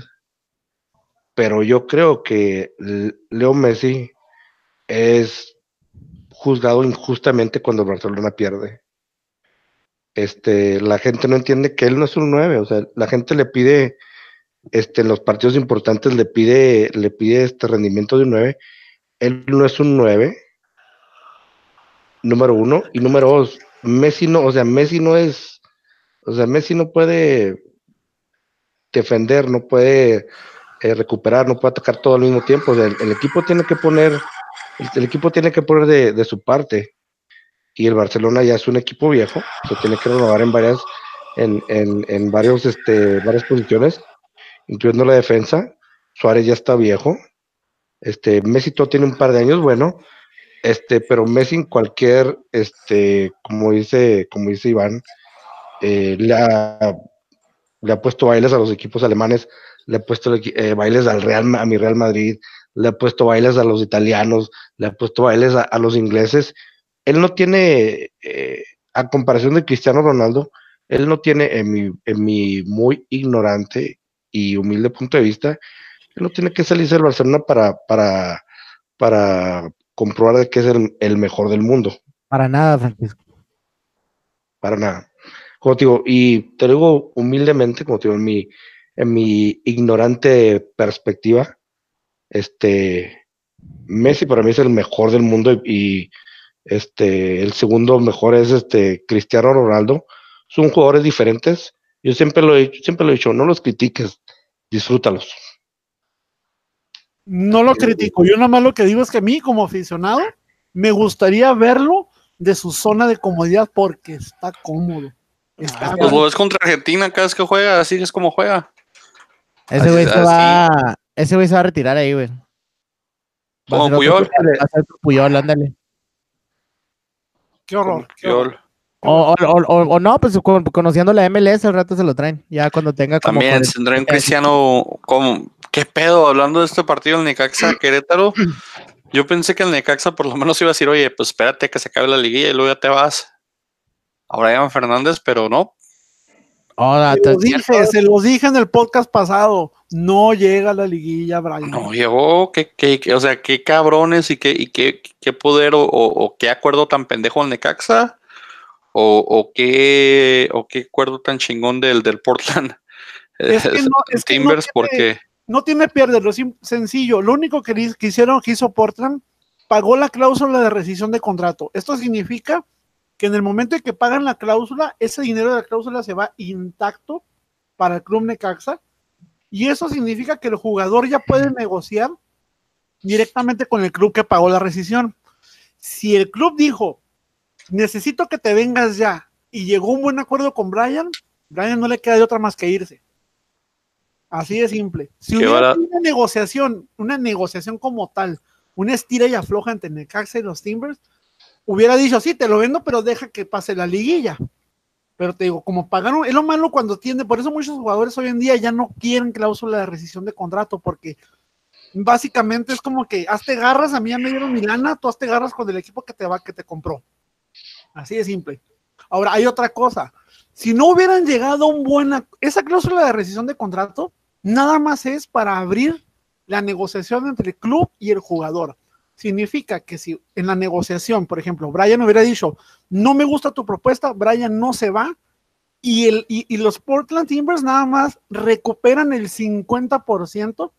[SPEAKER 2] Pero yo creo que Leo Messi es juzgado injustamente cuando el Barcelona pierde. Este, la gente no entiende que él no es un 9, o sea, la gente le pide, este, en los partidos importantes le pide, le pide este rendimiento de un 9. Él no es un 9, número uno, y número dos, Messi no, o sea, Messi no es, o sea, Messi no puede defender, no puede eh, recuperar, no puede atacar todo al mismo tiempo. O sea, el equipo tiene que poner, el, el equipo tiene que poner de, de su parte. Y el Barcelona ya es un equipo viejo, se tiene que renovar en varias, en, en, en varios, este, varias posiciones, incluyendo la defensa. Suárez ya está viejo. Este, Messi todo tiene un par de años, bueno, este, pero Messi en cualquier, este, como dice, como dice Iván, eh, le, ha, le ha puesto bailes a los equipos alemanes, le ha puesto eh, bailes al Real, a mi Real Madrid, le ha puesto bailes a los italianos, le ha puesto bailes a, a los ingleses. Él no tiene, eh, a comparación de Cristiano Ronaldo, él no tiene, en mi, en mi muy ignorante y humilde punto de vista, él no tiene que salirse del Barcelona para, para, para comprobar de que es el, el, mejor del mundo.
[SPEAKER 3] Para nada, Francisco.
[SPEAKER 2] Para nada. Como te digo, y te lo digo humildemente, como te digo, en mi, en mi ignorante perspectiva, este Messi para mí es el mejor del mundo y, y este el segundo mejor es este Cristiano Ronaldo. Son jugadores diferentes. Yo siempre lo he dicho, siempre lo he dicho, no los critiques, disfrútalos.
[SPEAKER 4] No lo critico, yo nada más lo que digo es que a mí como aficionado me gustaría verlo de su zona de comodidad porque está cómodo. Está
[SPEAKER 1] Ah, pues lo ves contra Argentina cada vez que juega, así es como juega.
[SPEAKER 3] Ese güey se va, ese güey se va a retirar ahí, güey.
[SPEAKER 1] Como Puyol.
[SPEAKER 3] Puyol, ándale.
[SPEAKER 4] Qué horror. Qué horror.
[SPEAKER 3] O, o, o, o, no, pues conociendo la MLS al rato se lo traen. Ya cuando tenga como.
[SPEAKER 1] También tendrá un Cristiano como. ¿Qué pedo? Hablando de este partido, el Necaxa Querétaro. Yo pensé que el Necaxa por lo menos iba a decir, oye, pues espérate que se acabe la liguilla y luego ya te vas. Ahora Iván Fernández, pero no.
[SPEAKER 3] Ahora,
[SPEAKER 4] Se los dije, se los dije en el podcast pasado. No llega a la liguilla, Brian.
[SPEAKER 1] No llegó, qué, qué- qué- o sea, qué cabrones y qué, y qué, qué poder o, o- o qué acuerdo tan pendejo el Necaxa o, o qué o qué acuerdo tan chingón del, del Portland
[SPEAKER 4] Es que no- es que no tiene-
[SPEAKER 1] porque
[SPEAKER 4] No tiene pierde, lo sim- sencillo. Lo único que, que hicieron, que hizo Portland, pagó la cláusula de rescisión de contrato. Esto significa que en el momento en que pagan la cláusula, ese dinero de la cláusula se va intacto para el club Necaxa. Y eso significa que el jugador ya puede negociar directamente con el club que pagó la rescisión. Si el club dijo, necesito que te vengas ya, y llegó un buen acuerdo con Brian, Brian no le queda de otra más que irse. Así de simple. Si hubiera una negociación, una negociación como tal, una estira y afloja entre Necaxa y los Timbers, hubiera dicho, sí, te lo vendo, pero deja que pase la liguilla. Pero te digo, como pagaron, es lo malo cuando tiene, por eso muchos jugadores hoy en día ya no quieren cláusula de rescisión de contrato, porque básicamente es como que hazte garras, a mí ya me dieron mi lana, tú hazte garras con el equipo que te va, que te compró. Así de simple. Ahora, hay otra cosa. Si no hubieran llegado a un buen... Esa cláusula de rescisión de contrato nada más es para abrir la negociación entre el club y el jugador. Significa que si en la negociación, por ejemplo, Brian hubiera dicho, no me gusta tu propuesta, Brian no se va, y, el, y, y los Portland Timbers nada más recuperan el 50%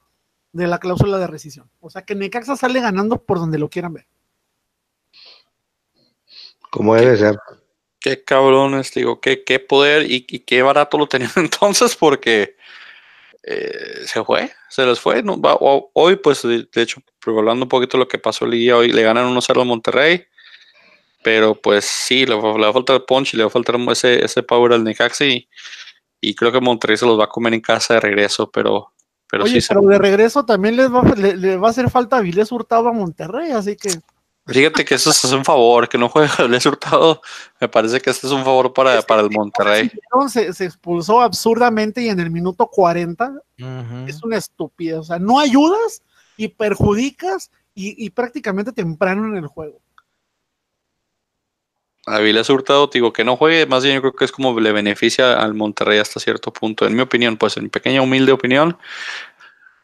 [SPEAKER 4] de la cláusula de rescisión. O sea que Necaxa sale ganando por donde lo quieran ver.
[SPEAKER 2] Como debe ser.
[SPEAKER 1] qué cabrones, digo, qué, qué poder y, y qué barato lo tenían entonces porque eh, se fue, se les fue. ¿no? Va- hoy, pues, de, de hecho, hablando un poquito de lo que pasó el día, hoy le ganan 1-0 a Monterrey, pero pues sí, le, va- le va a faltar punch y le va a faltar ese, ese power al Necaxa y, y creo que Monterrey se los va a comer en casa de regreso, pero, pero
[SPEAKER 4] Oye,
[SPEAKER 1] sí, se-
[SPEAKER 4] pero de regreso también les va, le, le va a hacer falta a Vilés Hurtado a Monterrey, así que
[SPEAKER 1] fíjate que eso es un favor, que no juegue el Hurtado, me parece que este es un favor para, para el Monterrey.
[SPEAKER 4] se, se expulsó absurdamente y en el minuto 40
[SPEAKER 3] Ujú.
[SPEAKER 4] es una estupidez. O sea, no ayudas y perjudicas y, y prácticamente temprano en el juego.
[SPEAKER 1] Avilés Hurtado, digo que no juegue, más bien yo creo que es como le beneficia al Monterrey hasta cierto punto, en mi opinión, pues en mi pequeña humilde opinión.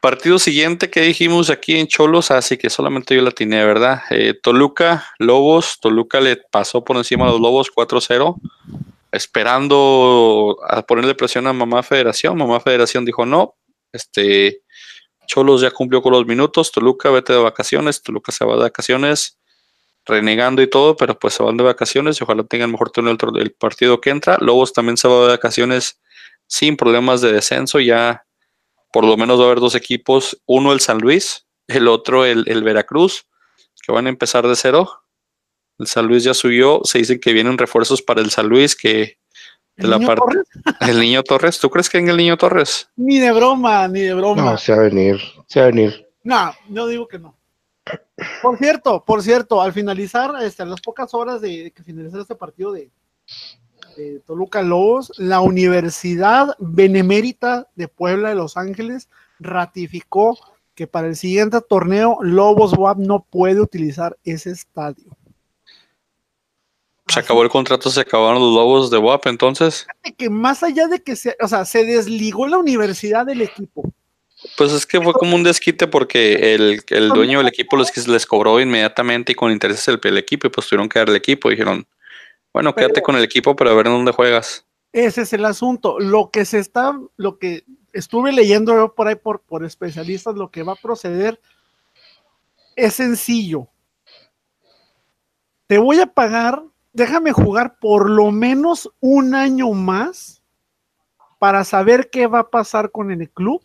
[SPEAKER 1] Partido siguiente que dijimos aquí en Cholos, así que solamente yo la atiné, ¿verdad? Eh, Toluca, Lobos, Toluca le pasó por encima a los Lobos 4-0, esperando a ponerle presión a Mamá Federación. Mamá Federación dijo no, este Cholos ya cumplió con los minutos, Toluca vete de vacaciones, Toluca se va de vacaciones renegando y todo, pero pues se van de vacaciones y ojalá tengan mejor turno el, el partido que entra. Lobos también se va de vacaciones sin problemas de descenso, ya por lo menos va a haber dos equipos, uno el San Luis, el otro el, el Veracruz, que van a empezar de cero. El San Luis ya subió, se dicen que vienen refuerzos para el San Luis, que de
[SPEAKER 4] ¿El
[SPEAKER 1] la
[SPEAKER 4] niño
[SPEAKER 1] parte
[SPEAKER 4] Torres?
[SPEAKER 1] el niño Torres, ¿tú crees que en el niño Torres?
[SPEAKER 4] Ni de broma, ni de broma.
[SPEAKER 2] No, se va a venir. Se va a venir.
[SPEAKER 4] No, yo digo que no. Por cierto, por cierto, al finalizar, este, a las pocas horas de, de que finalizara este partido de, de Toluca Lobos, la Universidad Benemérita de Puebla de Los Ángeles ratificó que para el siguiente torneo Lobos WAP no puede utilizar ese estadio.
[SPEAKER 1] Se acabó el contrato, se acabaron los Lobos de WAP, entonces.
[SPEAKER 4] Que más allá de que se, o sea, se desligó la universidad del equipo.
[SPEAKER 1] Pues es que fue como un desquite porque el, el dueño del equipo les, les cobró inmediatamente y con intereses el, el equipo y pues tuvieron que dar el equipo. Dijeron, bueno, quédate con el equipo para ver en dónde juegas.
[SPEAKER 4] Ese es el asunto. Lo que se está, lo que estuve leyendo yo por ahí por, por especialistas, lo que va a proceder es sencillo. Te voy a pagar, déjame jugar por lo menos un año más para saber qué va a pasar con el club.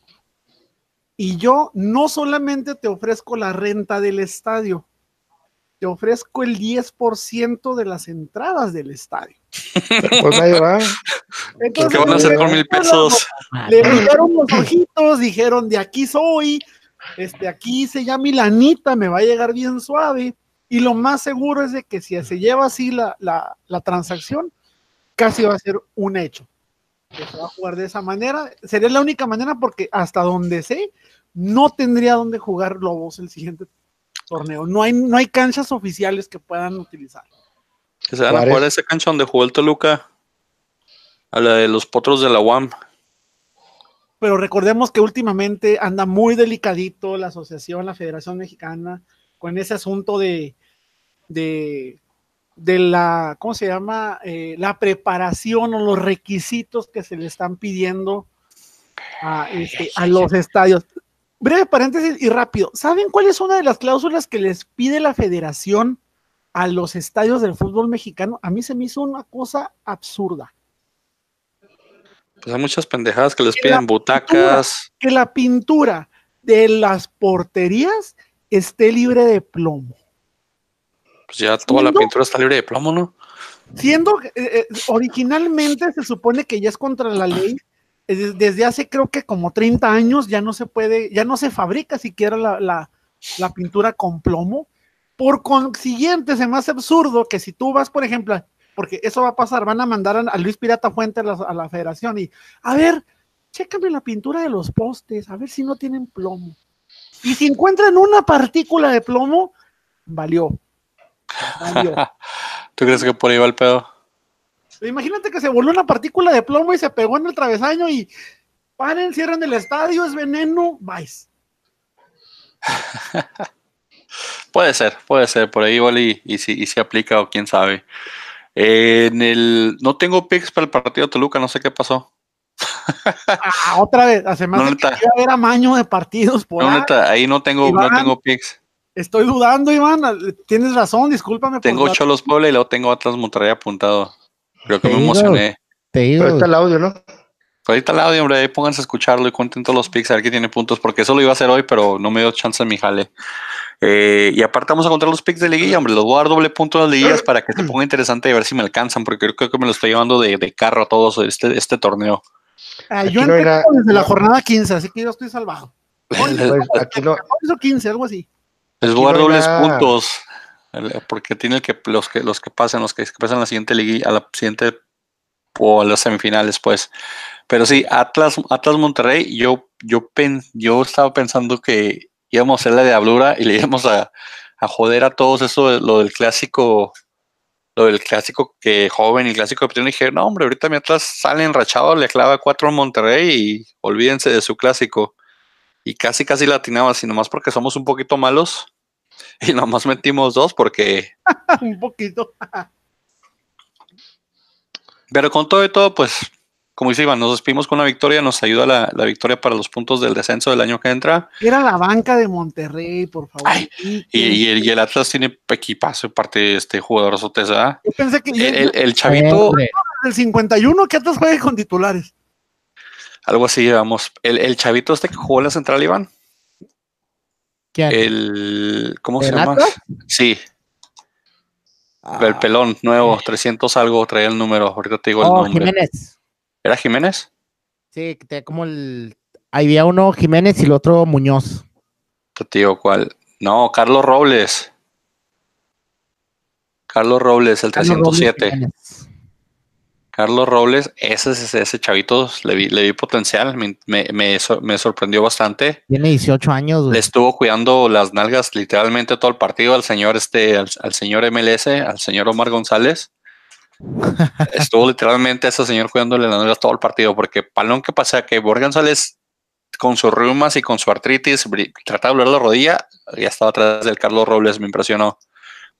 [SPEAKER 4] Y yo no solamente te ofrezco la renta del estadio, te ofrezco el 10% de las entradas del estadio.
[SPEAKER 2] Pues ahí va.
[SPEAKER 4] Entonces,
[SPEAKER 1] ¿Qué van a hacer con mil pesos?
[SPEAKER 4] Le brillaron los ojitos, dijeron, de aquí soy, este, aquí se llama Milanita, me va a llegar bien suave. Y lo más seguro es de que si se lleva así la, la, la transacción, casi va a ser un hecho. Que se va a jugar de esa manera. Sería la única manera porque hasta donde sé, no tendría donde jugar Lobos el siguiente torneo. No hay, no hay canchas oficiales que puedan utilizar.
[SPEAKER 1] Que se van a jugar a esa cancha donde jugó el Toluca. A la de los potros de la UAM.
[SPEAKER 4] Pero recordemos que últimamente anda muy delicadito la asociación, la Federación Mexicana, con ese asunto de, de, de la, ¿cómo se llama? Eh, la preparación o los requisitos que se le están pidiendo a, este, a los estadios. Breve paréntesis y rápido. ¿Saben cuál es una de las cláusulas que les pide la federación a los estadios del fútbol mexicano? A mí se me hizo una cosa absurda.
[SPEAKER 1] Pues hay muchas pendejadas que les
[SPEAKER 4] Que
[SPEAKER 1] piden butacas.
[SPEAKER 4] Que la pintura de las porterías esté libre de plomo.
[SPEAKER 1] Pues ya toda la pintura está libre de plomo, ¿no?
[SPEAKER 4] Siendo eh, eh, originalmente se supone que ya es contra la ley. Des- Desde hace creo que como 30 años ya no se puede, ya no se fabrica siquiera la, la- la pintura con plomo. Por consiguiente, se me hace absurdo que si tú vas, por ejemplo, porque eso va a pasar, van a mandar a, a Luis Pirata Fuente a la, a la federación y, a ver, chécame la pintura de los postes, a ver si no tienen plomo. Y si encuentran una partícula de plomo, valió. Valió.
[SPEAKER 1] ¿Tú crees que por ahí va el pedo?
[SPEAKER 4] Imagínate que se voló una partícula de plomo y se pegó en el travesaño y paren, cierran el estadio, es veneno, vais.
[SPEAKER 1] Puede ser, puede ser, por ahí igual y, y si, y si aplica o quién sabe. Eh, en el, no tengo picks para el partido de Toluca, no sé qué pasó.
[SPEAKER 4] Ah, otra vez, hace más
[SPEAKER 1] No,
[SPEAKER 4] que iba a haber amaño de partidos por
[SPEAKER 1] No,
[SPEAKER 4] ahí.
[SPEAKER 1] neta, ahí no tengo, no
[SPEAKER 4] Iván.
[SPEAKER 1] tengo picks.
[SPEAKER 4] Estoy dudando, Iván. Tienes razón, discúlpame. por
[SPEAKER 1] Tengo
[SPEAKER 4] la-
[SPEAKER 1] Cholos Puebla y luego tengo Atlas Monterrey apuntado. Creo que
[SPEAKER 3] Te
[SPEAKER 1] me
[SPEAKER 3] digo.
[SPEAKER 1] emocioné.
[SPEAKER 3] Te digo.
[SPEAKER 2] Pero está el audio, ¿no?
[SPEAKER 1] Pues ahí está el audio, hombre, ahí pónganse a escucharlo y cuenten todos los picks, a ver quién tiene puntos, porque eso lo iba a hacer hoy, pero no me dio chance en mi jale. Eh, y aparte vamos a contar los picks de liguilla, hombre, los voy a dar doble punto en las liguillas para que se ponga interesante y a ver si me alcanzan, porque creo que me lo estoy llevando de, de carro a todos este, este torneo.
[SPEAKER 4] Ah, yo
[SPEAKER 2] no
[SPEAKER 4] desde la jornada 15, así que yo estoy salvado.
[SPEAKER 2] Pues aquí no,
[SPEAKER 4] Hizo 15, algo así.
[SPEAKER 1] Les voy a dar dobles puntos, porque tiene el que los que los que pasen, los que, pasan a la siguiente liguilla, a la siguiente o a las semifinales, pues. Pero sí, Atlas, Atlas Monterrey, yo, yo pen, yo estaba pensando que íbamos a hacer la diablura y le íbamos a, a joder a todos eso lo del clásico, lo del clásico que joven y clásico de y dije, no hombre, ahorita mi Atlas sale enrachado, le clava cuatro a Monterrey y olvídense de su clásico. Y casi casi latinaba, así nomás porque somos un poquito malos. Y nomás metimos dos porque
[SPEAKER 4] Un poquito.
[SPEAKER 1] Pero con todo y todo, pues, como dice Iván, nos despedimos con una victoria, nos ayuda la, la victoria para los puntos del descenso del año que entra.
[SPEAKER 4] Era la banca de Monterrey, por favor.
[SPEAKER 1] Ay, Y, y el, y el Atlas tiene equipazo, aparte de este jugador Sotesa.
[SPEAKER 4] Yo pensé que
[SPEAKER 1] El, el- el chavito,
[SPEAKER 4] el 51 que Atlas juegue con titulares.
[SPEAKER 1] algo así, vamos. El, el chavito este que jugó en la central, Iván.
[SPEAKER 3] ¿Quién?
[SPEAKER 1] El, ¿cómo se
[SPEAKER 3] ¿El
[SPEAKER 1] llama?
[SPEAKER 3] Atlas?
[SPEAKER 1] Sí,
[SPEAKER 3] Ah,
[SPEAKER 1] el pelón nuevo, 300 algo, traía el número. Ahorita te digo el
[SPEAKER 3] oh,
[SPEAKER 1] nombre.
[SPEAKER 3] Jiménez.
[SPEAKER 1] ¿Era Jiménez?
[SPEAKER 3] Sí, que te- como el. Había uno Jiménez y el otro Muñoz.
[SPEAKER 1] Te digo cuál. No, Carlos Robles. Carlos Robles, el
[SPEAKER 3] Carlos Robles
[SPEAKER 1] 307.
[SPEAKER 3] Jiménez.
[SPEAKER 1] Carlos Robles, ese, ese, ese chavito le vi, le vi potencial, me, me, me sor- me sorprendió bastante.
[SPEAKER 3] Tiene 18 años, güey.
[SPEAKER 1] Le estuvo cuidando las nalgas literalmente todo el partido al señor este, al, al señor MLS, al señor Omar González. estuvo literalmente ese señor cuidándole las nalgas todo el partido, porque palón que pasa que Omar González con sus reumas y con su artritis trataba de doblar la rodilla, ya estaba atrás del Carlos Robles, me impresionó.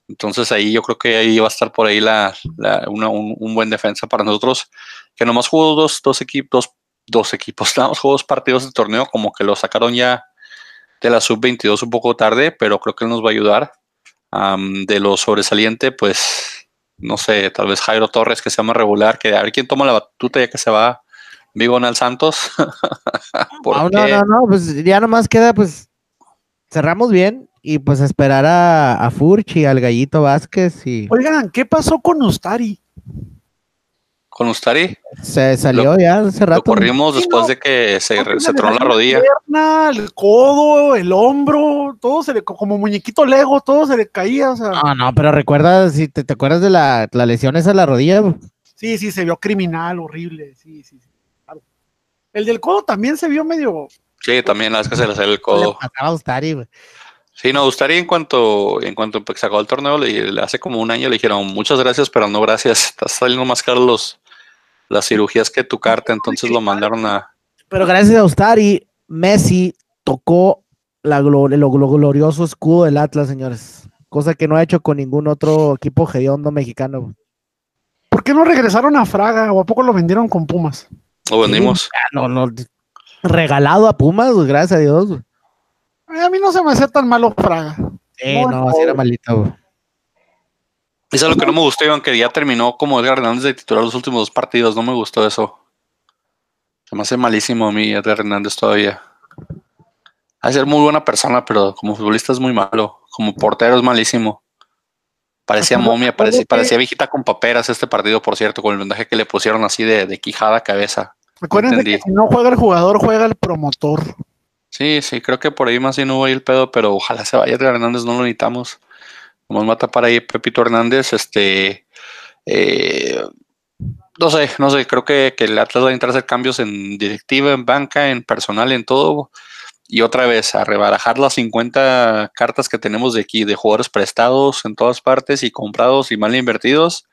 [SPEAKER 1] Entonces ahí yo creo que ahí va a estar por ahí la, la- una- un, un buen defensa para nosotros, que nomás jugó dos, dos equipos, dos equipos, nada más jugó dos partidos del torneo, como que lo sacaron ya de la sub-22 un poco tarde, pero creo que él nos va a ayudar. Am, de lo sobresaliente, pues, no sé, tal vez Jairo Torres, que se llama regular, que a ver quién toma la batuta ya que se va Vigo al Santos. ¿Por
[SPEAKER 3] No, no, no, no, pues ya nomás queda, pues, cerramos bien y pues esperar a, a Furchi, al Gallito Vázquez y
[SPEAKER 4] Oigan, ¿qué pasó con Ustari?
[SPEAKER 1] Con Ustari
[SPEAKER 3] se salió ya hace
[SPEAKER 1] lo
[SPEAKER 3] rato.
[SPEAKER 1] corrimos
[SPEAKER 4] Sí,
[SPEAKER 1] después de que se, se
[SPEAKER 4] le
[SPEAKER 1] tronó la rodilla.
[SPEAKER 4] pierna, el codo, el hombro, todo se le, como muñequito Lego, todo se le caía, o sea,
[SPEAKER 3] No, no, pero recuerda, si te, te acuerdas de la, la lesión esa de la rodilla,
[SPEAKER 4] sí, sí, se vio criminal, horrible, sí, sí, sí, claro. El del codo también se vio medio,
[SPEAKER 1] Sí, también la vez que se le sale el
[SPEAKER 3] le
[SPEAKER 1] codo.
[SPEAKER 3] pasaba a Ustari, güey.
[SPEAKER 1] Sí, no, Ustari en cuanto, en cuanto se acabó el torneo, le, hace como un año le dijeron muchas gracias, pero no gracias. Está saliendo más caro los, las cirugías que tu carta, entonces lo mandaron a.
[SPEAKER 3] Pero gracias a Ustari, Messi tocó la glo- lo, lo glorioso escudo del Atlas, señores. Cosa que no ha hecho con ningún otro equipo hediondo mexicano.
[SPEAKER 4] ¿Por qué no regresaron a Fraga o a poco lo vendieron con Pumas?
[SPEAKER 1] Lo vendimos.
[SPEAKER 3] Ah, no, no, regalado a Pumas, güey, gracias a Dios.
[SPEAKER 4] A mí no se me hace tan malo Fraga.
[SPEAKER 3] Eh,
[SPEAKER 4] No,
[SPEAKER 3] no,
[SPEAKER 4] no.
[SPEAKER 3] así era malito. güey.
[SPEAKER 1] Eso es lo que no me gustó, Iván, que ya terminó como Edgar Hernández de titular los últimos dos partidos. No me gustó eso. Se me hace malísimo a mí Edgar Hernández todavía. Ha de ser muy buena persona, pero como futbolista es muy malo. Como portero es malísimo. Parecía momia, parecía, parecía viejita con paperas este partido, por cierto, con el vendaje que le pusieron así de, de quijada a cabeza.
[SPEAKER 4] Acuérdense
[SPEAKER 1] Entendí.
[SPEAKER 4] que si no juega el jugador, juega el promotor.
[SPEAKER 1] Sí, sí, creo que por ahí más bien no va a ir el pedo, pero ojalá se vaya Edgar Hernández, no lo necesitamos. Como mata para ahí Pepito Hernández, este. eh, no sé, no sé, creo que, que el Atlas va a entrar a hacer cambios en directiva, en banca, en personal, en todo. Y otra vez, a rebarajar las 50 cartas que tenemos de aquí, de jugadores prestados en todas partes y comprados y mal invertidos.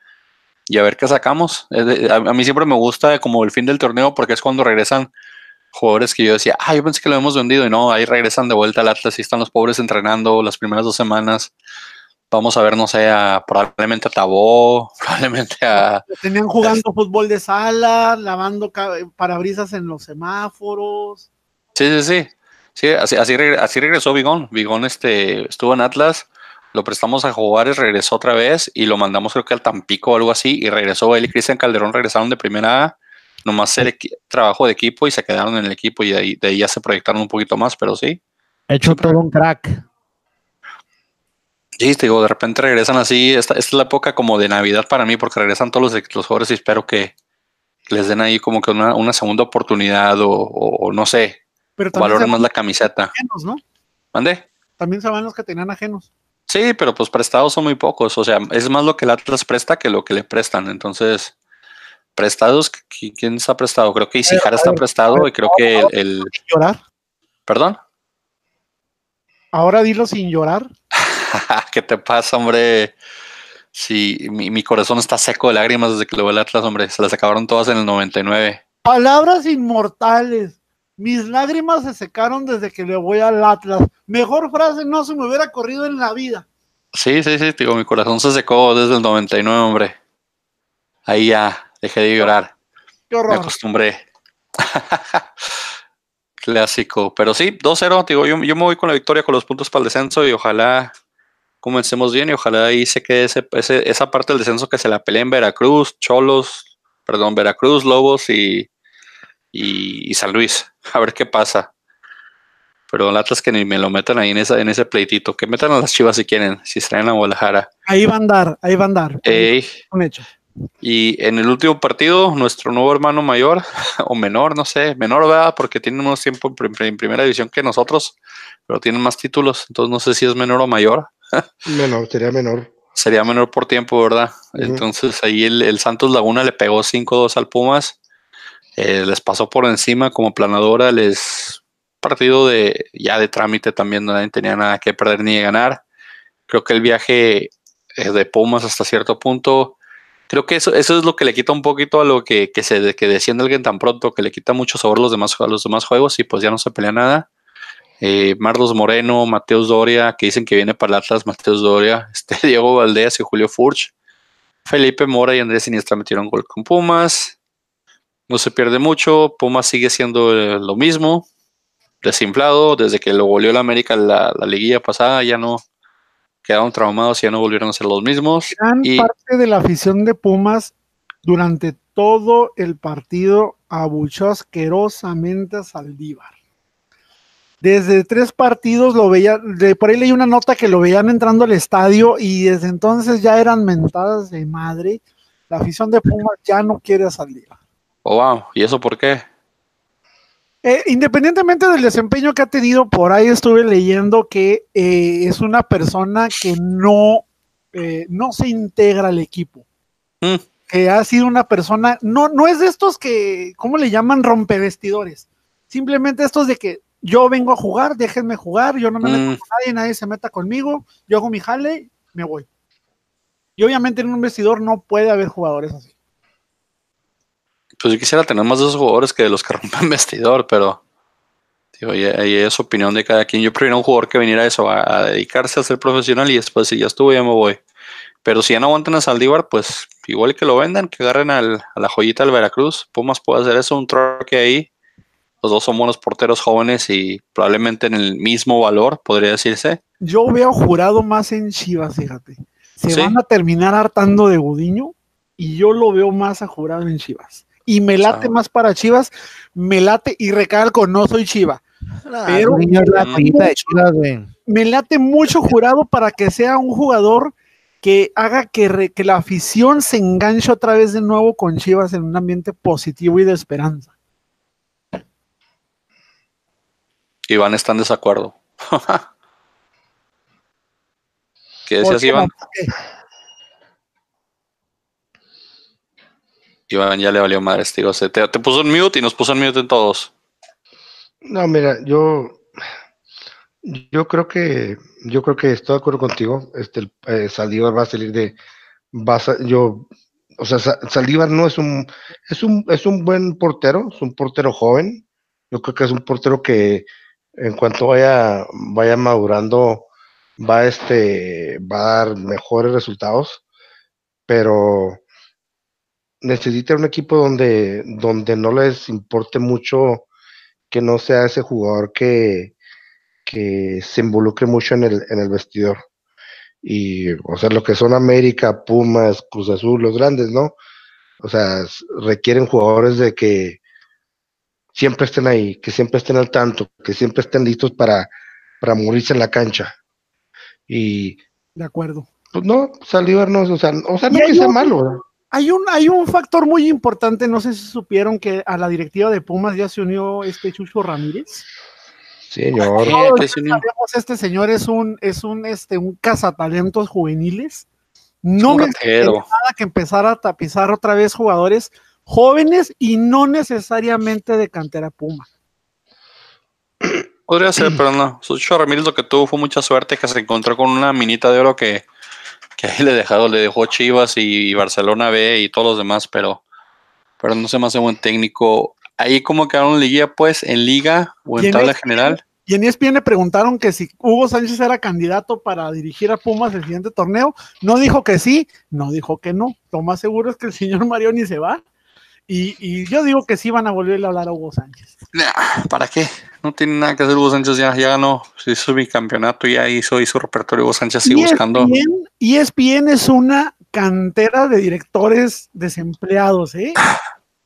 [SPEAKER 1] Y a ver qué sacamos. A, a mí siempre me gusta como el fin del torneo porque es cuando regresan jugadores que yo decía, ah, yo pensé que lo hemos vendido y no, ahí regresan de vuelta al Atlas y están los pobres entrenando las primeras dos semanas. Vamos a ver, no sé, a, probablemente a Tabó, probablemente a...
[SPEAKER 4] Tenían jugando fútbol de sala, lavando parabrisas en los semáforos.
[SPEAKER 1] Sí, sí, sí. Sí, así, así regresó Vigón. Vigón este, estuvo en Atlas, lo prestamos a Juárez, regresó otra vez y lo mandamos creo que al Tampico o algo así y regresó él y Cristian Calderón regresaron de primera A, nomás ser equi- trabajo de equipo y se quedaron en el equipo y de ahí, de ahí ya se proyectaron un poquito más, pero sí.
[SPEAKER 3] Hecho todo un crack.
[SPEAKER 1] Sí, te digo, de repente regresan así. Esta, esta es la época como de Navidad para mí, porque regresan todos los, los jugadores y espero que les den ahí como que una, una segunda oportunidad o, o- o no sé,
[SPEAKER 4] Pero también
[SPEAKER 1] valoren más la camiseta.
[SPEAKER 4] ajenos, ¿no?
[SPEAKER 1] ¿Mande?
[SPEAKER 4] También se van los que tenían ajenos.
[SPEAKER 1] Sí, pero pues prestados son muy pocos. O sea, es más lo que el Atlas presta que lo que le prestan. Entonces, prestados, ¿qui- ¿quién está prestado? Creo que Isijara está prestado y creo que el, el-
[SPEAKER 4] Llorar.
[SPEAKER 1] ¿Perdón?
[SPEAKER 4] Ahora dilo sin llorar.
[SPEAKER 1] ¿Qué te pasa, hombre? Sí, mi, mi corazón está seco de lágrimas desde que lo veo el Atlas, hombre. Se las acabaron todas en el 99.
[SPEAKER 4] Palabras inmortales. Mis lágrimas se secaron desde que le voy al Atlas. Mejor frase no se me hubiera corrido en la vida.
[SPEAKER 1] Sí, sí, sí, digo, mi corazón se secó desde el 99, hombre. Ahí ya dejé de llorar,
[SPEAKER 4] Qué
[SPEAKER 1] me acostumbré. Clásico, pero sí, 2-0, digo, yo, yo me voy con la victoria, con los puntos para el descenso y ojalá comencemos bien y ojalá ahí se quede ese, ese- esa parte del descenso que se la peleen Veracruz, Cholos, perdón, Veracruz, Lobos y, y, y San Luis. A ver qué pasa. Pero el Atlas que ni me lo metan ahí en, esa, en ese pleitito, que metan a las chivas si quieren, si traen a Guadalajara.
[SPEAKER 4] Ahí va a andar, ahí va a andar.
[SPEAKER 1] Ey,
[SPEAKER 4] Un hecho.
[SPEAKER 1] Y en el último partido, nuestro nuevo hermano mayor, o menor, no sé, menor, ¿verdad? Porque tiene menos tiempo en, prim- en primera división que nosotros, pero tienen más títulos, entonces no sé si es menor o mayor.
[SPEAKER 2] Menor, sería menor.
[SPEAKER 1] Sería menor por tiempo, ¿verdad?
[SPEAKER 2] Ujú.
[SPEAKER 1] Entonces ahí el, el Santos Laguna le pegó 5-2 al Pumas, eh, les pasó por encima como planadora, les partido de ya de trámite también, no nadie tenía nada que perder ni ganar. Creo que el viaje eh, de Pumas hasta cierto punto, creo que eso, eso es lo que le quita un poquito a lo que, que se que desciende alguien tan pronto, que le quita mucho sabor los demás, a los demás juegos y pues ya no se pelea nada. Eh, Marlos Moreno, Mateus Doria, que dicen que viene para el Atlas, Mateus Doria, este, Diego Valdés y Julio Furch, Felipe Mora y Andrés Siniestra metieron gol con Pumas. No se pierde mucho, Pumas sigue siendo eh, lo mismo, desinflado, desde que lo goleó la América la, la liguilla pasada, ya no quedaron traumados y ya no volvieron a ser los mismos.
[SPEAKER 4] Gran
[SPEAKER 1] Y-
[SPEAKER 4] parte de la afición de Pumas durante todo el partido abuchó asquerosamente a Saldívar. Desde tres partidos lo veía, de por ahí leí una nota que lo veían entrando al estadio y desde entonces ya eran mentadas de madre. La afición de Pumas ya no quiere a Saldívar.
[SPEAKER 1] Oh, wow, ¿y eso por qué?
[SPEAKER 4] Eh, independientemente del desempeño que ha tenido, por ahí estuve leyendo que eh, es una persona que no, eh, no se integra al equipo.
[SPEAKER 1] Mm.
[SPEAKER 4] Que ha sido una persona, no, no es de estos que, ¿cómo le llaman? Rompevestidores. Simplemente estos de que yo vengo a jugar, déjenme jugar, yo no me meto
[SPEAKER 1] Mm.
[SPEAKER 4] con nadie, nadie se meta conmigo, yo hago mi jale, me voy. Y obviamente en un vestidor no puede haber jugadores así.
[SPEAKER 1] Pues yo quisiera tener más de esos jugadores que de los que rompen vestidor, pero digo, ahí, ahí es opinión de cada quien. Yo prefiero un jugador que viniera a eso, a, a dedicarse a ser profesional y después si ya estuvo ya me voy. Pero si ya no aguantan a Saldívar, pues igual que lo vendan, que agarren al- a la joyita del Veracruz. Pumas puede hacer eso, un troque ahí. Los dos son buenos porteros jóvenes y probablemente en el mismo valor, podría decirse.
[SPEAKER 4] Yo veo jurado más en Chivas, fíjate. Se
[SPEAKER 1] Sí.
[SPEAKER 4] van a terminar hartando de Gudiño y yo lo veo más a jurado en Chivas. Y me late más para Chivas, me late y recalco, no soy Chiva. Pero-
[SPEAKER 3] Pero, niño es la joyita de Chivas, güey.
[SPEAKER 4] Me late mucho jurado para que sea un jugador que haga que, re- que la afición se enganche otra vez de nuevo con Chivas en un ambiente positivo y de esperanza.
[SPEAKER 1] Iván está en desacuerdo. ¿Qué
[SPEAKER 4] ¿Por
[SPEAKER 1] decías, Iván?
[SPEAKER 4] no? ¿Por qué?
[SPEAKER 1] Iván ya le valió madre, digo, se te, te puso en mute y nos puso en mute en todos.
[SPEAKER 2] No, mira, yo, yo creo que, yo creo que estoy de acuerdo contigo. Este, eh, Saldívar va a salir de, va a yo, o sea, Sa- Saldívar no es un, es un, es un buen portero, es un portero joven. Yo creo que es un portero que en cuanto vaya, vaya madurando, va este, va a dar mejores resultados, pero necesita un equipo donde, donde no les importe mucho que no sea ese jugador que, que se involucre mucho en el, en el vestidor. Y, o sea, lo que son América, Pumas, Cruz Azul, los grandes, ¿no? O sea, requieren jugadores de que siempre estén ahí, que siempre estén al tanto, que siempre estén listos para, para morirse en la cancha. Y,
[SPEAKER 4] De acuerdo.
[SPEAKER 2] pues no, no, o sea, o sea, no que sea malo, ¿verdad?
[SPEAKER 4] Hay un, hay un factor muy importante, no sé si supieron que a la directiva de Pumas ya se unió este Chucho Ramírez.
[SPEAKER 2] Señor.
[SPEAKER 4] Todos sabemos, este señor es un, es un, este, un cazatalentos juveniles. No extrañaría nada que empezara a tapizar otra vez jugadores jóvenes y no necesariamente de cantera Puma.
[SPEAKER 1] Podría ser, pero no. Sucho Ramírez lo que tuvo fue mucha suerte que se encontró con una minita de oro que, que ahí le dejado, le dejó Chivas y, Barcelona B y todos los demás, pero, pero no se me hace buen técnico. Ahí como quedaron liguilla, pues, en liga o en
[SPEAKER 4] en
[SPEAKER 1] tabla
[SPEAKER 4] este-
[SPEAKER 1] general.
[SPEAKER 4] Y en ESPN le preguntaron que si Hugo Sánchez era candidato para dirigir a Pumas el siguiente torneo. No dijo que sí, no dijo que no. Lo más seguro es que el señor Marioni se va. Y, y yo digo que sí van a volverle a hablar a Hugo Sánchez.
[SPEAKER 1] Nah, ¿Para qué? No tiene nada que hacer Hugo Sánchez, ya, ya ganó. Se hizo mi campeonato, ya hizo, hizo repertorio. Hugo Sánchez sigue buscando.
[SPEAKER 4] ESPN, ESPN es una cantera de directores desempleados, ¿eh?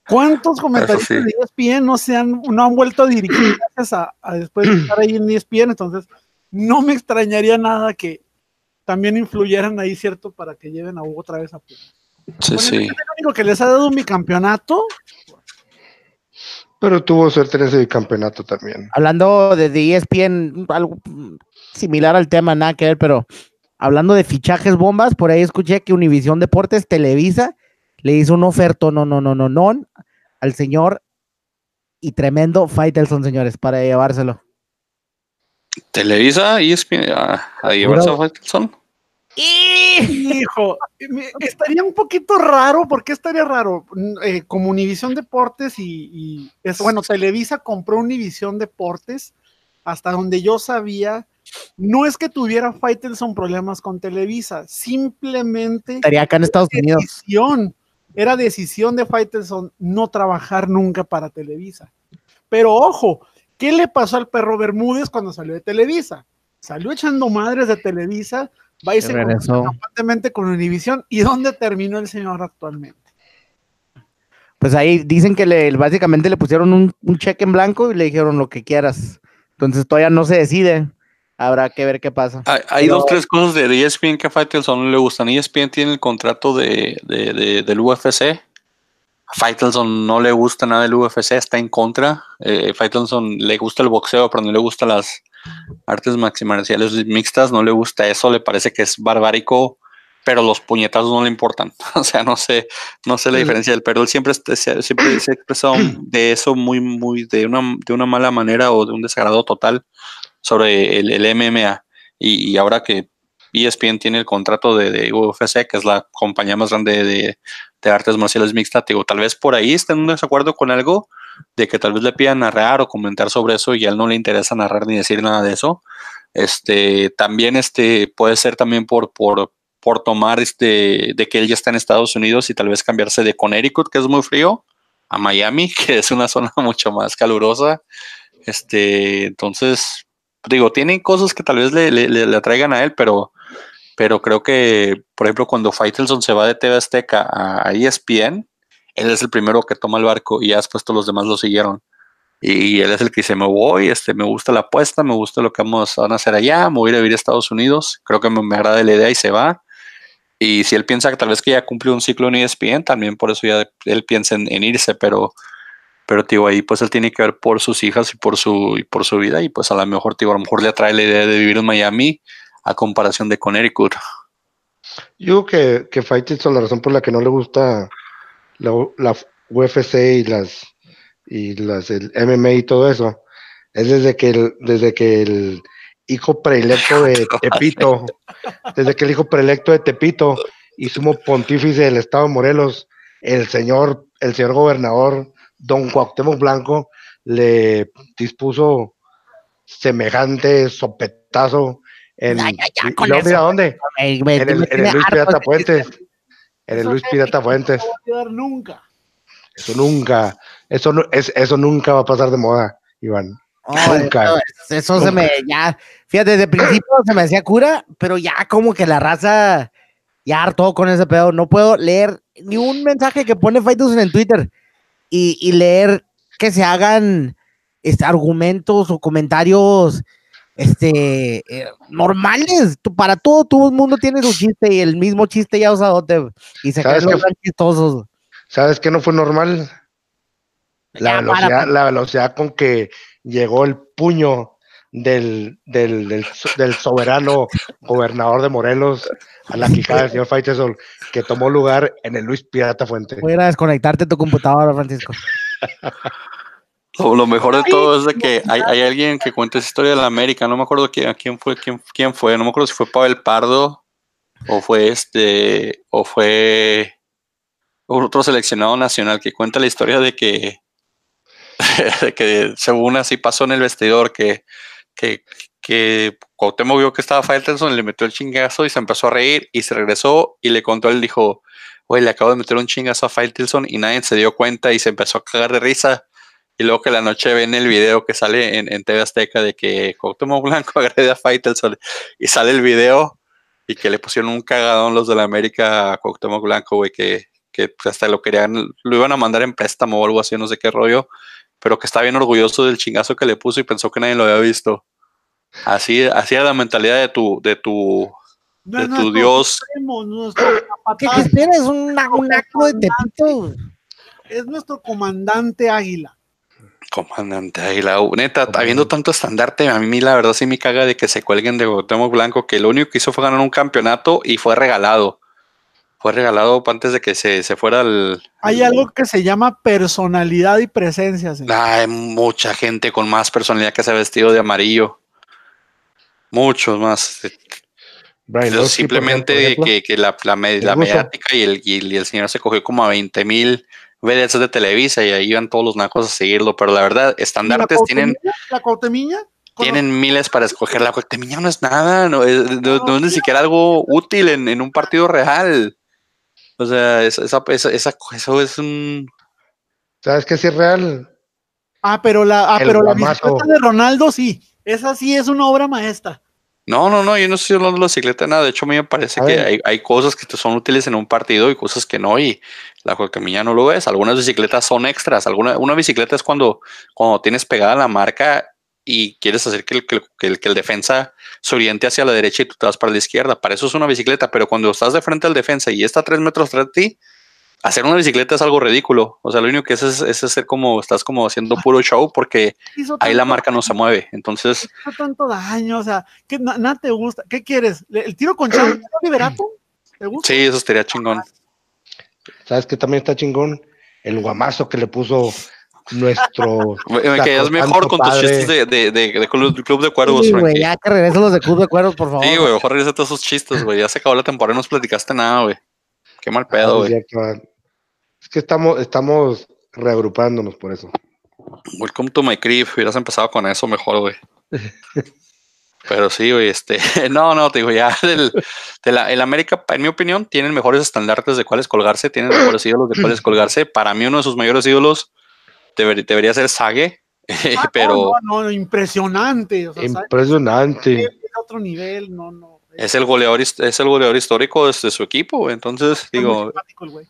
[SPEAKER 4] ¿Cuántos comentaristas
[SPEAKER 1] sí.
[SPEAKER 4] de ESPN no se han, no han vuelto a dirigir gracias a, a después de estar ahí en ESPN? Entonces, no me extrañaría nada que también influyeran ahí, ¿cierto? Para que lleven a Hugo otra vez a Pumas.
[SPEAKER 1] Sí, sí.
[SPEAKER 4] El único que les ha dado mi campeonato,
[SPEAKER 2] Pero tuvo suerte en ese campeonato también.
[SPEAKER 3] Hablando de, de ESPN, algo similar al tema, nada que ver, pero hablando de fichajes bombas, por ahí escuché que Univisión Deportes Televisa le hizo un oferto, no, no, no, no, no, al señor y tremendo Faitelson, señores, para llevárselo.
[SPEAKER 1] Televisa y ESPN a, a llevarse a Faitelson.
[SPEAKER 4] Hijo, estaría un poquito raro, ¿por qué estaría raro? Mm, eh, como Univisión Deportes y, y es bueno, Televisa compró Univisión Deportes, hasta donde yo sabía, no es que tuviera Faitelson problemas con Televisa, simplemente
[SPEAKER 3] Estaría acá en Estados Unidos.
[SPEAKER 4] decisión, era decisión de Faitelson no trabajar nunca para Televisa. Pero ojo, ¿qué le pasó al perro Bermúdez cuando salió de Televisa? Salió echando madres de Televisa, va y se constantemente con Univisión. ¿Y dónde terminó el señor actualmente?
[SPEAKER 3] Pues ahí dicen que le, básicamente le pusieron un, un cheque en blanco y le dijeron lo que quieras. Entonces todavía no se decide. Habrá que ver qué pasa.
[SPEAKER 1] Hay, hay
[SPEAKER 3] Pero-
[SPEAKER 1] dos, tres cosas de ESPN que a Faitelson no le gustan. ESPN tiene el contrato de, de- de- del UFC. Faitelson no le gusta nada del UFC, está en contra. Eh, Faitelson le gusta el boxeo, pero no le gusta las artes marciales mixtas, no le gusta eso, le parece que es barbárico, pero los puñetazos no le importan. o sea, no sé, no sé la diferencia del pero él siempre, se- siempre se ha expresado de eso muy, muy, de una, de una mala manera o de un desagrado total sobre el, el MMA. Y, y ahora que ESPN tiene el contrato de, de UFC, que es la compañía más grande de, de artes marciales mixtas. Digo, tal vez por ahí estén en desacuerdo con algo de que tal vez le pidan narrar o comentar sobre eso y a él no le interesa narrar ni decir nada de eso. Este, también este, puede ser también por, por, por tomar este, de que él ya está en Estados Unidos y tal vez cambiarse de Connecticut, que es muy frío, a Miami, que es una zona mucho más calurosa. Este, entonces, digo, tienen cosas que tal vez le, le, le atraigan a él, pero, pero creo que, por ejemplo, cuando Faitelson se va de TV Azteca a ESPN, él es el primero que toma el barco y ya después todos los demás lo siguieron. Y él es el que dice, me voy, este, me gusta la apuesta, me gusta lo que vamos a hacer allá, me voy a ir a vivir a Estados Unidos, creo que me, agrada la idea y se va. Y si él piensa que tal vez que ya cumplió un ciclo en ESPN, también por eso ya él piensa en, en irse, pero, pero tío, ahí pues él tiene que ver por sus hijas y por su, y por su vida, y pues a lo mejor, tío, a lo mejor le atrae la idea de vivir en Miami a comparación de Connecticut.
[SPEAKER 2] Yo creo que, que Faitelson, la razón por la que no le gusta la, la UFC y las y las el MMA y todo eso, es desde que el, desde que el hijo preelecto de Tepito, desde que el hijo preelecto de Tepito y sumo pontífice del estado de Morelos, el señor, el señor gobernador Don Cuauhtémoc Blanco le dispuso semejante sopetazo en
[SPEAKER 3] Ya, ya, ya,
[SPEAKER 2] y- y
[SPEAKER 3] con
[SPEAKER 2] luego,
[SPEAKER 3] eso.
[SPEAKER 2] mira dónde,
[SPEAKER 3] Me- me-
[SPEAKER 2] en el, en Luis Pirata Fuentes, en el Luis Pirata Fuentes.
[SPEAKER 4] No va a quedar nunca.
[SPEAKER 2] Eso nunca, eso es, eso nunca va a pasar de moda, Iván.
[SPEAKER 3] No,
[SPEAKER 2] Nunca.
[SPEAKER 3] eso, eso se me, ya, fíjate, desde el principio se me hacía cura, pero ya como que la raza ya hartó con ese pedo. No puedo leer ni un mensaje que pone Faitelson en Twitter y, y leer que se hagan este, argumentos o comentarios este, eh, normales. Tú- Para todo, todo el mundo tiene su chiste y el mismo chiste ya usadote y se
[SPEAKER 2] ¿Sabes qué?
[SPEAKER 3] chistosos.
[SPEAKER 2] ¿Sabes qué no fue normal? La
[SPEAKER 3] Ya,
[SPEAKER 2] velocidad, la velocidad con que llegó el puño del, del, del, so- del soberano gobernador de Morelos a la quijada del señor Faitelson, que tomó lugar en el Luis Pirata Fuente.
[SPEAKER 3] Voy a desconectarte tu computadora, Francisco.
[SPEAKER 1] Lo, lo mejor de todo es de que hay, hay alguien que cuenta esa historia de la América, no me acuerdo quién, quién fue, quién, quién fue, no me acuerdo si fue Pavel Pardo o fue este, o fue otro seleccionado nacional que cuenta la historia de que, de que según así pasó en el vestidor, que, que, que Cuauhtémoc vio que estaba Faitelson, le metió el chingazo y se empezó a reír y se regresó y le contó, él dijo, güey, le acabo de meter un chingazo a Faitelson y nadie se dio cuenta y se empezó a cagar de risa. Y luego que la noche ven el video que sale en, en TV Azteca de que Cuauhtémoc Blanco agrede a Faitelson y sale el video y que le pusieron un cagadón los de la América a Cuauhtémoc Blanco, güey, que, que hasta lo querían, lo iban a mandar en préstamo o algo así, no sé qué rollo, pero que está bien orgulloso del chingazo que le puso y pensó que nadie lo había visto. Así, así era la mentalidad de tu, de tu,
[SPEAKER 4] No
[SPEAKER 1] de tu
[SPEAKER 4] nuestro
[SPEAKER 1] Dios.
[SPEAKER 4] Supremo, nuestro
[SPEAKER 3] ¿Qué,
[SPEAKER 4] capataz,
[SPEAKER 3] qué esperas? Un, un acto de tepito.
[SPEAKER 4] es nuestro comandante águila.
[SPEAKER 1] Comandante Águila, uh, neta, habiendo tanto estandarte, a mí la verdad sí me caga de que se cuelguen de Cuauhtémoc Blanco, que lo único que hizo fue ganar un campeonato y fue regalado. Fue regalado antes de que se, se fuera el...
[SPEAKER 4] Hay algo que se llama personalidad y presencia. señor.
[SPEAKER 1] Hay mucha gente con más personalidad que se ha vestido de amarillo. Muchos más.
[SPEAKER 2] Brian
[SPEAKER 1] simplemente
[SPEAKER 2] ejemplo,
[SPEAKER 1] que, que la, la, mediática y el, y el- y el señor se cogió como a 20 mil vedettes de Televisa y ahí iban todos los nacos a seguirlo. Pero la verdad,
[SPEAKER 4] ¿Y la
[SPEAKER 1] estandartes tienen...
[SPEAKER 4] ¿La Cuauhtemiña? Con-
[SPEAKER 1] Tienen miles para escoger. La Cuauhtemiña no es nada, no es, no- no es ni siquiera algo útil en, en un partido real. O sea, es- esa, esa, esa- eso es un...
[SPEAKER 2] ¿Sabes qué es real?
[SPEAKER 4] Ah, pero la, ah, pero la bicicleta de Ronaldo sí. Esa sí es una obra maestra.
[SPEAKER 1] No, no, no, yo no estoy hablando de la bicicleta, nada. De hecho, a mí me parece
[SPEAKER 2] A
[SPEAKER 1] que hay, hay cosas que te son útiles en un partido y cosas que no. Y la Cuauhtemiña no lo es. Algunas bicicletas son extras. Alguna, una bicicleta es cuando, cuando tienes pegada la marca y quieres hacer que el, que, el, que el- defensa se oriente hacia la derecha y tú te vas para la izquierda. Para eso es una bicicleta. Pero cuando estás de frente al defensa y está a tres metros tras de ti, hacer una bicicleta es algo ridículo. O sea, lo único que es es, es hacer como estás como haciendo puro show porque ahí la marca no se mueve. Entonces,
[SPEAKER 4] hizo tanto daño, o sea, que na- nada te gusta. ¿Qué quieres? ¿Le- ¿El tiro con chance liberato? ¿Te gusta?
[SPEAKER 1] sí, eso estaría chingón.
[SPEAKER 2] ¿Sabes qué también está chingón? El guamazo que le puso nuestro.
[SPEAKER 1] Me, quedas mejor con tus chistes de, de, de, de club, club de cuervos,
[SPEAKER 3] Sí, güey, ya que regresen los de Club de Cuervos, por favor.
[SPEAKER 1] Sí, güey, ojalá regresa todos esos chistes, güey. Ya se acabó la temporada y no nos platicaste nada, güey. Qué mal
[SPEAKER 2] Ah,
[SPEAKER 1] pedo, güey.
[SPEAKER 2] ah. Es que estamos, estamos reagrupándonos por eso.
[SPEAKER 1] Welcome to my crib. Hubieras empezado con eso mejor, güey. Pero sí, güey, este, no, no, te digo, ya de la, el América, en mi opinión, tienen mejores estandartes de cuáles colgarse, tienen mejores ídolos de cuáles colgarse. Para mí, uno de sus mayores ídolos deber- debería ser Sage,
[SPEAKER 4] Ah,
[SPEAKER 1] pero
[SPEAKER 4] No, no, impresionante. O sea, ¿sabes?
[SPEAKER 2] Impresionante.
[SPEAKER 4] Es otro nivel, no, no.
[SPEAKER 1] es el goleador, es el goleador histórico de, de su equipo, güey. Entonces, digo,
[SPEAKER 4] simpático el güey.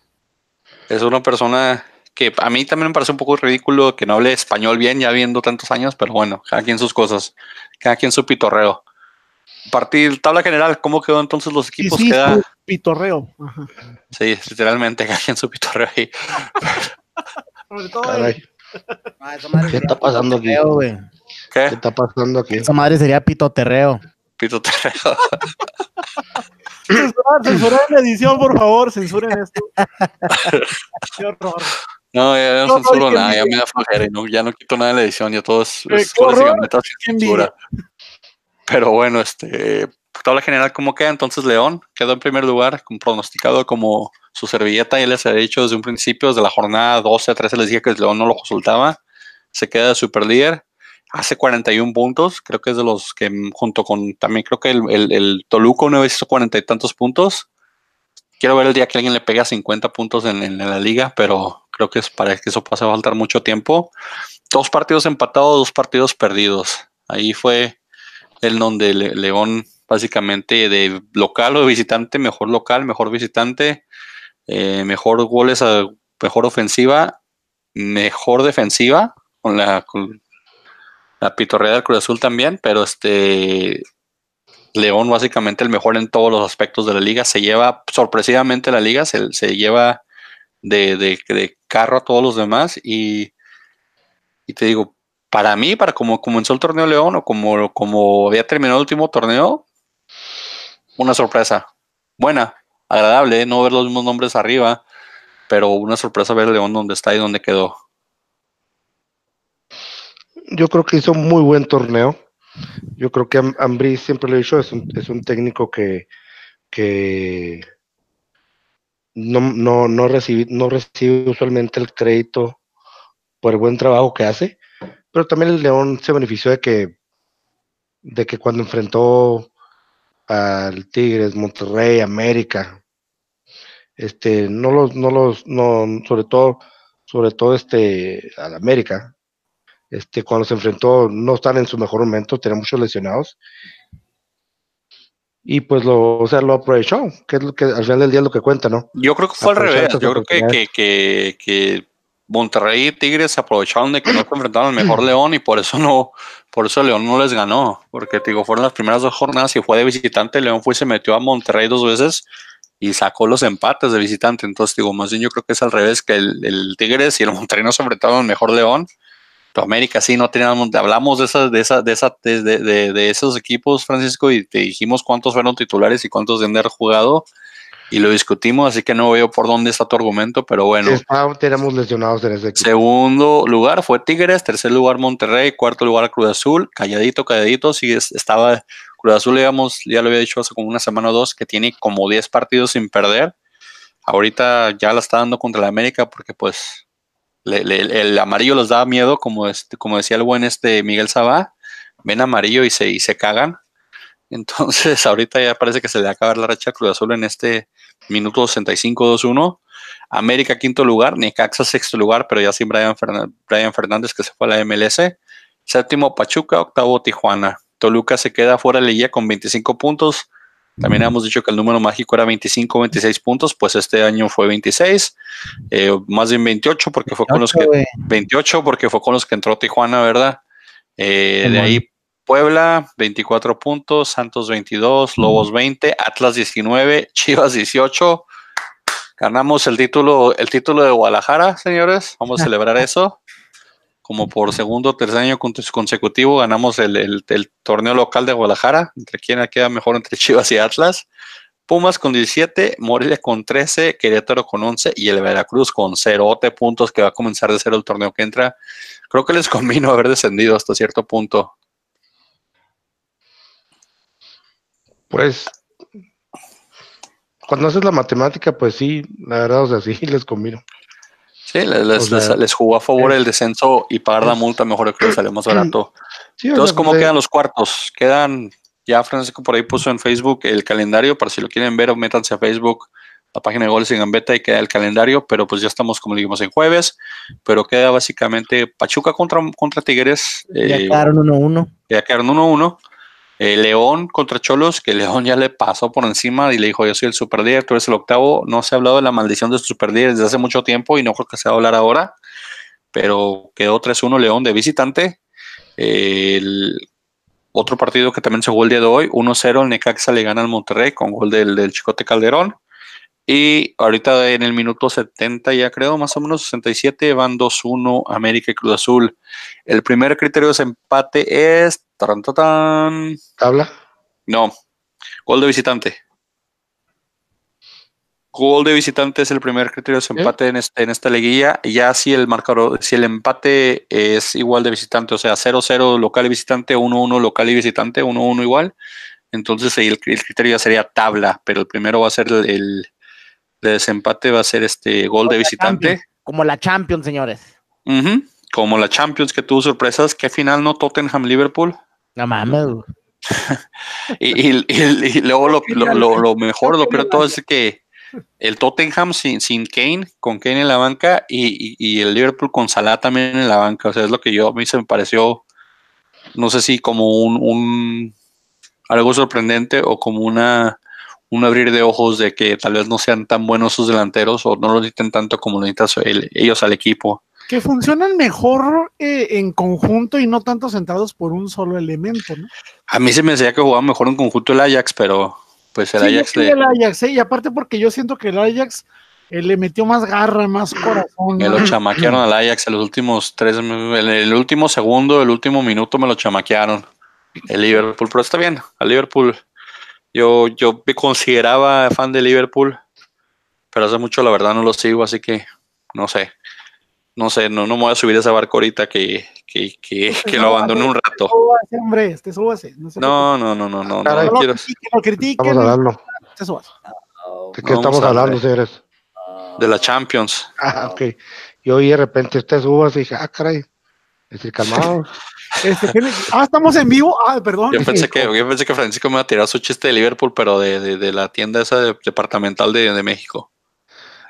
[SPEAKER 1] Es una persona que a mí también me parece un poco ridículo que no hable español bien ya viendo tantos años, pero bueno, cada quien sus cosas, cada quien su pitorreo. Partir tabla general, ¿cómo quedó entonces los
[SPEAKER 4] Sí,
[SPEAKER 1] equipos?
[SPEAKER 4] sí,
[SPEAKER 1] Queda,
[SPEAKER 4] su pitorreo. Ajá.
[SPEAKER 1] sí, literalmente cada quien su pitorreo ahí.
[SPEAKER 4] Sobre todo
[SPEAKER 2] Caray,
[SPEAKER 3] Ah,
[SPEAKER 2] ¿Qué está pasando aquí?
[SPEAKER 3] pitoterreo.
[SPEAKER 2] ¿Qué
[SPEAKER 1] ¿Qué?
[SPEAKER 2] está pasando aquí?
[SPEAKER 3] Esa madre sería pitoterreo.
[SPEAKER 1] Pitorreo.
[SPEAKER 4] Censurar, censurar en la edición, por favor, censuren esto. Qué horror.
[SPEAKER 1] No, ya no
[SPEAKER 4] No,
[SPEAKER 1] censuro nada, ya
[SPEAKER 4] me-
[SPEAKER 1] da flojera y no, ya no quito nada de la edición, ya todo es,
[SPEAKER 4] Eh,
[SPEAKER 1] es básicamente censura. Pero bueno, este, tabla general, ¿cómo queda? Entonces León quedó en primer lugar, pronosticado como su servilleta, ya les había dicho desde un principio, desde la jornada 12 a 13 les dije que León no lo consultaba, se queda de super líder, hace 41 puntos, creo que es de los que mm, junto con, también creo que el, el, el Toluca una vez hizo cuarenta y tantos puntos, quiero ver el día que alguien le pega 50 puntos en, en la liga, pero creo que es para que eso pase a faltar mucho tiempo. Dos partidos empatados, dos partidos perdidos. Ahí fue el donde Le- León básicamente de local o de visitante, mejor local, mejor visitante, eh, mejor goles, mejor ofensiva, mejor defensiva con la, la pitorrea del Cruz Azul también, pero este León básicamente el mejor en todos los aspectos de la liga, se lleva sorpresivamente la liga, se, se lleva de, de- de carro a todos los demás y, y te digo, para mí, para como comenzó el torneo León o como, como había terminado el último torneo, una sorpresa. Buena, agradable, no ver los mismos nombres arriba, pero una sorpresa ver León donde está y donde quedó.
[SPEAKER 2] Yo creo que hizo muy buen torneo. Yo creo que Am- Ambriz, siempre lo he dicho, es un, es un técnico que, que no, no, no, recibe, no recibe usualmente el crédito por el buen trabajo que hace, pero también el León se benefició de que, de que cuando enfrentó al Tigres, Monterrey, América, este, no los, no los, no, sobre todo, sobre todo este, al América, este, cuando se enfrentó, no están en su mejor momento, tenía muchos lesionados. Y pues lo, o sea, lo aprovechó, que es lo que al final del día es lo que cuenta, ¿no?
[SPEAKER 1] Yo creo que fue al revés. Yo creo que, que, que, que Monterrey y Tigres se aprovecharon de que no se enfrentaron al mejor León y por eso no, por eso León no les ganó. Porque te digo, fueron las primeras dos jornadas y fue de visitante. León fue y se metió a Monterrey dos veces y sacó los empates de visitante. Entonces, digo, más bien yo creo que es al revés, que el, el Tigres y el Monterrey no se enfrentaron al mejor León. Pero América sí, no teníamos, hablamos de esas, de esas, de esa, de, de, de, esos equipos, Francisco, y te dijimos cuántos fueron titulares y cuántos deben de haber jugado y lo discutimos, así que no veo por dónde está tu argumento, pero bueno.
[SPEAKER 2] Está- tenemos lesionados en ese equipo.
[SPEAKER 1] Segundo lugar fue Tigres, tercer lugar Monterrey, cuarto lugar Cruz Azul, calladito, calladito, sí es- estaba Cruz Azul, digamos, ya lo había dicho hace como una semana o dos, que tiene como 10 partidos sin perder. Ahorita ya la está dando contra la América porque pues el amarillo les da miedo, como, este, como decía el buen este Miguel Sabá, ven amarillo y se, y se cagan. Entonces ahorita ya parece que se le va a acabar la racha Cruz Azul en este minuto 65-2-1. América quinto lugar, Necaxa sexto lugar, pero ya sin Brian, Fernan- Brian Fernández que se fue a la MLS. Séptimo Pachuca, octavo Tijuana. Toluca se queda fuera de la liga con 25 puntos. También hemos dicho que el número mágico era 25, 26 puntos, pues este año fue 26, eh, más bien 28 porque fue con los que 28 porque fue con los que entró Tijuana, ¿verdad? Eh, de ahí Puebla, 24 puntos, Santos 22, Lobos 20, Atlas 19, Chivas 18. Ganamos el título, el título de Guadalajara, señores. Vamos a celebrar eso. Como por segundo o tercer año con- consecutivo ganamos el, torneo local de Guadalajara. Entre quién queda mejor entre Chivas y Atlas. Pumas con 17, Morelia con 13, Querétaro con 11 y el Veracruz con 0 puntos que va a comenzar de cero el torneo que entra. Creo que les convino haber descendido hasta cierto punto.
[SPEAKER 2] Pues, cuando haces la matemática, pues sí, la verdad, o sea, sí les convino.
[SPEAKER 1] Sí, les, les,
[SPEAKER 2] sea,
[SPEAKER 1] les- jugó a favor
[SPEAKER 2] es-
[SPEAKER 1] el descenso y pagar la multa, mejor creo que sale más barato.
[SPEAKER 2] Sí,
[SPEAKER 1] Entonces,
[SPEAKER 2] sea,
[SPEAKER 1] ¿cómo
[SPEAKER 2] pues,
[SPEAKER 1] quedan los cuartos? Quedan, ya Francisco por ahí puso en Facebook el calendario, para si lo quieren ver, métanse a Facebook, la página de Goles en Gambeta y queda el calendario, pero pues ya estamos, como dijimos, en jueves, pero queda básicamente Pachuca contra, contra Tigres,
[SPEAKER 3] Ya
[SPEAKER 1] eh,
[SPEAKER 3] quedaron 1-1.
[SPEAKER 1] ya quedaron 1-1. Eh, León contra Cholos, que León ya le pasó por encima y le dijo, yo soy el super líder, tú eres el octavo. No se ha hablado de la maldición de su super desde hace mucho tiempo y no creo que se va a hablar ahora, pero quedó 3-1 León de visitante. El otro partido que también se jugó el día de hoy, 1-0, el Necaxa le gana al Monterrey con gol del, del Chicote Calderón. Y ahorita en el minuto 70 ya creo, más o menos 67, van 2-1 América y Cruz Azul. El primer criterio de desempate es... Tan.
[SPEAKER 2] tabla.
[SPEAKER 1] No, gol de visitante. Gol de visitante es el primer criterio de desempate en, este, en esta liguilla. Y Ya si el marcador, si el empate es igual de visitante, o sea, 0-0 local y visitante, 1-1 local y visitante, 1-1 igual, entonces ahí el, el criterio ya sería tabla, pero el primero va a ser el, el de desempate, va a ser este gol de visitante.
[SPEAKER 3] Como la Champions, señores.
[SPEAKER 1] Como la Champions que tuvo sorpresas, ¿qué final no Tottenham-Liverpool?
[SPEAKER 3] No mames. güey.
[SPEAKER 1] Y, y- y- y luego lo, lo- lo- lo mejor, lo peor de todo es que el Tottenham sin, sin Kane, con Kane en la banca y, y- y el Liverpool con Salah también en la banca. O sea, es lo que yo a mí se me pareció, no sé si como un, un- algo sorprendente o como una un abrir de ojos de que tal vez no sean tan buenos sus delanteros o no lo necesiten tanto como necesitan su- el- ellos al equipo.
[SPEAKER 4] Que funcionan mejor eh, en conjunto y no tanto centrados por un solo elemento, ¿no?
[SPEAKER 1] A mí se me decía que jugaba mejor en conjunto el Ajax, pero pues el
[SPEAKER 4] Sí, yo
[SPEAKER 1] Ajax
[SPEAKER 4] sí
[SPEAKER 1] le,
[SPEAKER 4] el Ajax, ¿eh? y aparte porque yo siento que el Ajax eh, le metió más garra, más corazón.
[SPEAKER 1] Me
[SPEAKER 4] ¿no?
[SPEAKER 1] lo chamaquearon al Ajax en los últimos tres, en el último segundo, el último minuto me lo chamaquearon. El Liverpool, pero está bien, al Liverpool. Yo, yo me consideraba fan de Liverpool, pero hace mucho la verdad no lo sigo, así que no sé. No sé, no, no me voy a subir a ese barco ahorita que, que, que, que lo abandoné un rato.
[SPEAKER 4] Súbase, hombre, este súbase. No, se
[SPEAKER 1] No, no, no, no, no, no,
[SPEAKER 2] Caray.
[SPEAKER 1] no quiero.
[SPEAKER 4] lo critiquen, lo critiquen,
[SPEAKER 2] Vamos a darlo.
[SPEAKER 4] este súbase.
[SPEAKER 2] ¿De qué estamos hablando, señores?
[SPEAKER 1] De la Champions.
[SPEAKER 2] Ah, ok. Yo oí de repente usted subas y dije, ah, caray. Es decir, calmado.
[SPEAKER 4] Este, ¿tiene- ah, estamos en vivo. Ah, perdón.
[SPEAKER 1] Yo pensé que, yo pensé que Francisco me iba a tirar su chiste de Liverpool, pero de, de, de la tienda esa de- departamental de, de México.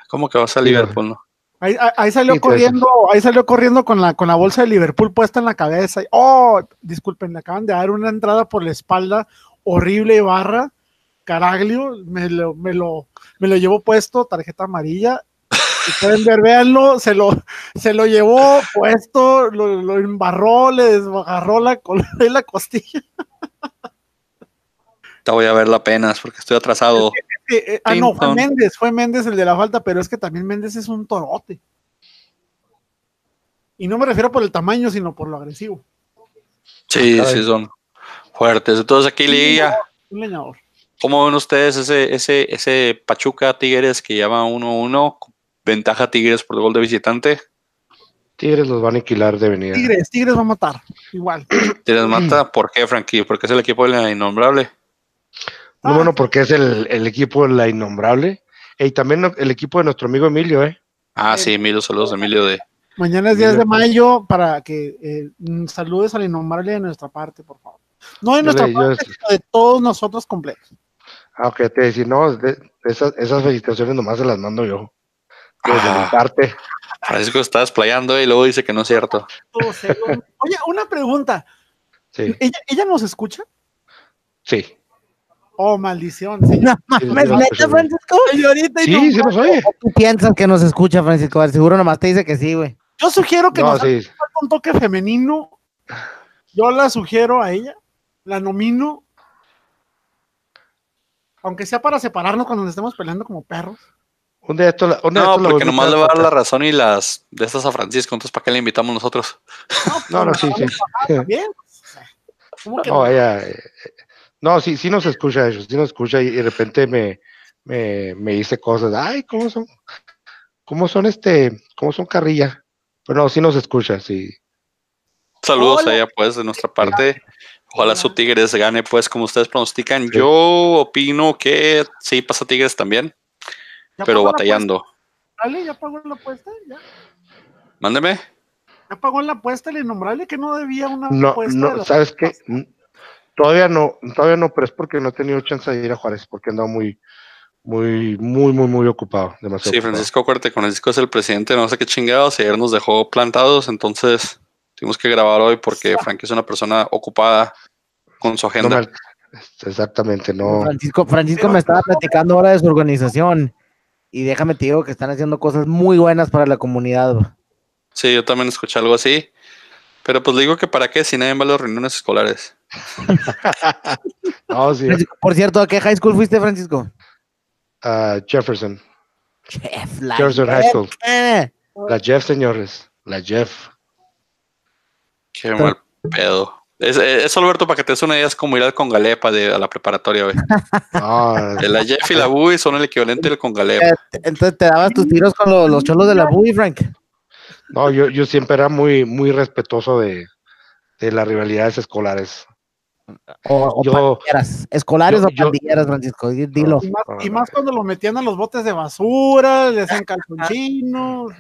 [SPEAKER 1] ¿Cómo que vas a
[SPEAKER 2] Sí,
[SPEAKER 1] Liverpool, no?
[SPEAKER 4] Ahí, salió
[SPEAKER 2] Sí,
[SPEAKER 4] corriendo, ahí salió corriendo con la, con la bolsa de Liverpool puesta en la cabeza. Oh, disculpen, me acaban de dar una entrada por la espalda horrible barra. Caraglio, me lo, me lo, me lo llevó puesto, tarjeta amarilla. Si pueden ver, véanlo, se lo, se lo llevó puesto, lo, lo embarró, le desgarró la, la costilla.
[SPEAKER 1] Te voy a ver la pena porque estoy atrasado.
[SPEAKER 4] Eh, eh, ah, no, fue. Méndez, fue Méndez el de la falta, pero es que también Méndez es un torote. Y no me refiero por el tamaño, sino por lo agresivo.
[SPEAKER 1] Sí,
[SPEAKER 2] Caray.
[SPEAKER 1] sí, son fuertes. Entonces aquí Liguilla,
[SPEAKER 4] Un leñador.
[SPEAKER 1] ¿cómo ven ustedes ese, ese, ese Pachuca Tigres que llama 1-1? Ventaja Tigres por gol de visitante.
[SPEAKER 2] Tigres los va a aniquilar de venida.
[SPEAKER 4] Tigres, Tigres va a matar. Igual.
[SPEAKER 1] Tigres mata. ¿Por qué, Frankie? Porque es el equipo de la innombrable.
[SPEAKER 2] Número uno, porque es el, el equipo de la innombrable. Y también el equipo de nuestro amigo Emilio, ¿eh?
[SPEAKER 1] Ah, sí, Emilio, saludos, Emilio de.
[SPEAKER 4] Mañana es 10 de mayo para que eh, mm, saludes al innombrable de nuestra parte, por favor. No de nuestra
[SPEAKER 2] yo-
[SPEAKER 4] parte, sino de todos nosotros completos.
[SPEAKER 2] Ah, ok, te decir, no, de- esas, esas felicitaciones nomás se las mando yo. Desde
[SPEAKER 1] Ah.
[SPEAKER 2] mi parte.
[SPEAKER 1] Francisco está desplayando y luego dice que no es cierto.
[SPEAKER 4] Oye, una pregunta.
[SPEAKER 2] Sí,
[SPEAKER 4] ¿Ella, ¿Ella nos escucha?
[SPEAKER 2] sí.
[SPEAKER 4] Oh, maldición. sí.
[SPEAKER 3] No mames, neta. Francisco.
[SPEAKER 4] Señorita, y
[SPEAKER 2] Sí,
[SPEAKER 4] no-
[SPEAKER 2] sí nos oye.
[SPEAKER 3] Tú piensas que nos escucha, Francisco. Seguro nomás te dice que sí, güey.
[SPEAKER 4] Yo sugiero que
[SPEAKER 2] No,
[SPEAKER 4] nos
[SPEAKER 2] sí.
[SPEAKER 4] un toque femenino. Yo la sugiero a ella, la nomino. Aunque sea para separarnos cuando nos estemos peleando como perros.
[SPEAKER 2] Un día esto, la- un día
[SPEAKER 1] No,
[SPEAKER 2] esto
[SPEAKER 1] porque nomás le va a dar la razón y las de estas a Francisco, entonces ¿para qué le invitamos nosotros?
[SPEAKER 2] No, no, sí, sí.
[SPEAKER 4] Bien. ¿Cómo que
[SPEAKER 2] No, ella, no, sí, sí nos escucha eso, sí nos escucha y, de repente me, me, me dice cosas, ay, ¿cómo son? ¿Cómo son este, cómo son carrilla? Pero no, sí nos escucha, sí.
[SPEAKER 1] Saludos
[SPEAKER 4] Hola.
[SPEAKER 1] a ella, pues, de nuestra parte. Ojalá su Tigres gane, pues, como ustedes pronostican.
[SPEAKER 2] Sí.
[SPEAKER 1] Yo opino que sí pasa Tigres también,
[SPEAKER 4] ¿Ya
[SPEAKER 1] pero batallando.
[SPEAKER 4] apuesta? ¿Ale? ¿Ya pagó la apuesta? ¿Ya?
[SPEAKER 1] Mándeme.
[SPEAKER 4] ¿Ya pagó la apuesta el innombrable que no debía una
[SPEAKER 2] No,
[SPEAKER 4] apuesta?
[SPEAKER 2] no, ¿sabes qué? Todavía no, todavía no, pero es porque no he tenido chance de ir a Juárez, porque he andado muy, muy, muy, muy, muy ocupado. Demasiado
[SPEAKER 1] Sí. Francisco, acuérdate, Francisco es el presidente, no sé qué chingados, y ayer nos dejó plantados, entonces tuvimos que grabar hoy porque Frank es una persona ocupada con su agenda.
[SPEAKER 2] Exactamente, no.
[SPEAKER 3] Francisco, Francisco me estaba platicando ahora de su organización y déjame te digo que están haciendo cosas muy buenas para la comunidad.
[SPEAKER 1] Sí, yo también escuché algo así. Pero pues le digo que para qué si nadie va a las reuniones escolares.
[SPEAKER 2] No, sí,
[SPEAKER 3] Francisco, Por cierto, ¿a qué high school fuiste, Francisco?
[SPEAKER 2] Jefferson,
[SPEAKER 3] Jeff, la
[SPEAKER 2] Jefferson High School. La Jeff, señores, la Jeff.
[SPEAKER 1] Qué mal pedo. Es, es Alberto, para que te des una idea, es como ir al Congalepa de, a la preparatoria, güey.
[SPEAKER 2] No,
[SPEAKER 1] la Jeff y la Bui son el equivalente del Congalepa.
[SPEAKER 3] Eh, Entonces te dabas tus tiros con los, los cholos de la BUI, Frank.
[SPEAKER 2] no, yo, yo siempre era muy, muy respetuoso de, de las rivalidades escolares.
[SPEAKER 3] O, o
[SPEAKER 2] Yo-
[SPEAKER 3] pandilleras. Escolares
[SPEAKER 2] yo-
[SPEAKER 3] o
[SPEAKER 2] yo-
[SPEAKER 3] pandilleras, Francisco. di- Dilo.
[SPEAKER 4] Y más, y más cuando lo metían a los botes de basura, le hacían calzoncinos.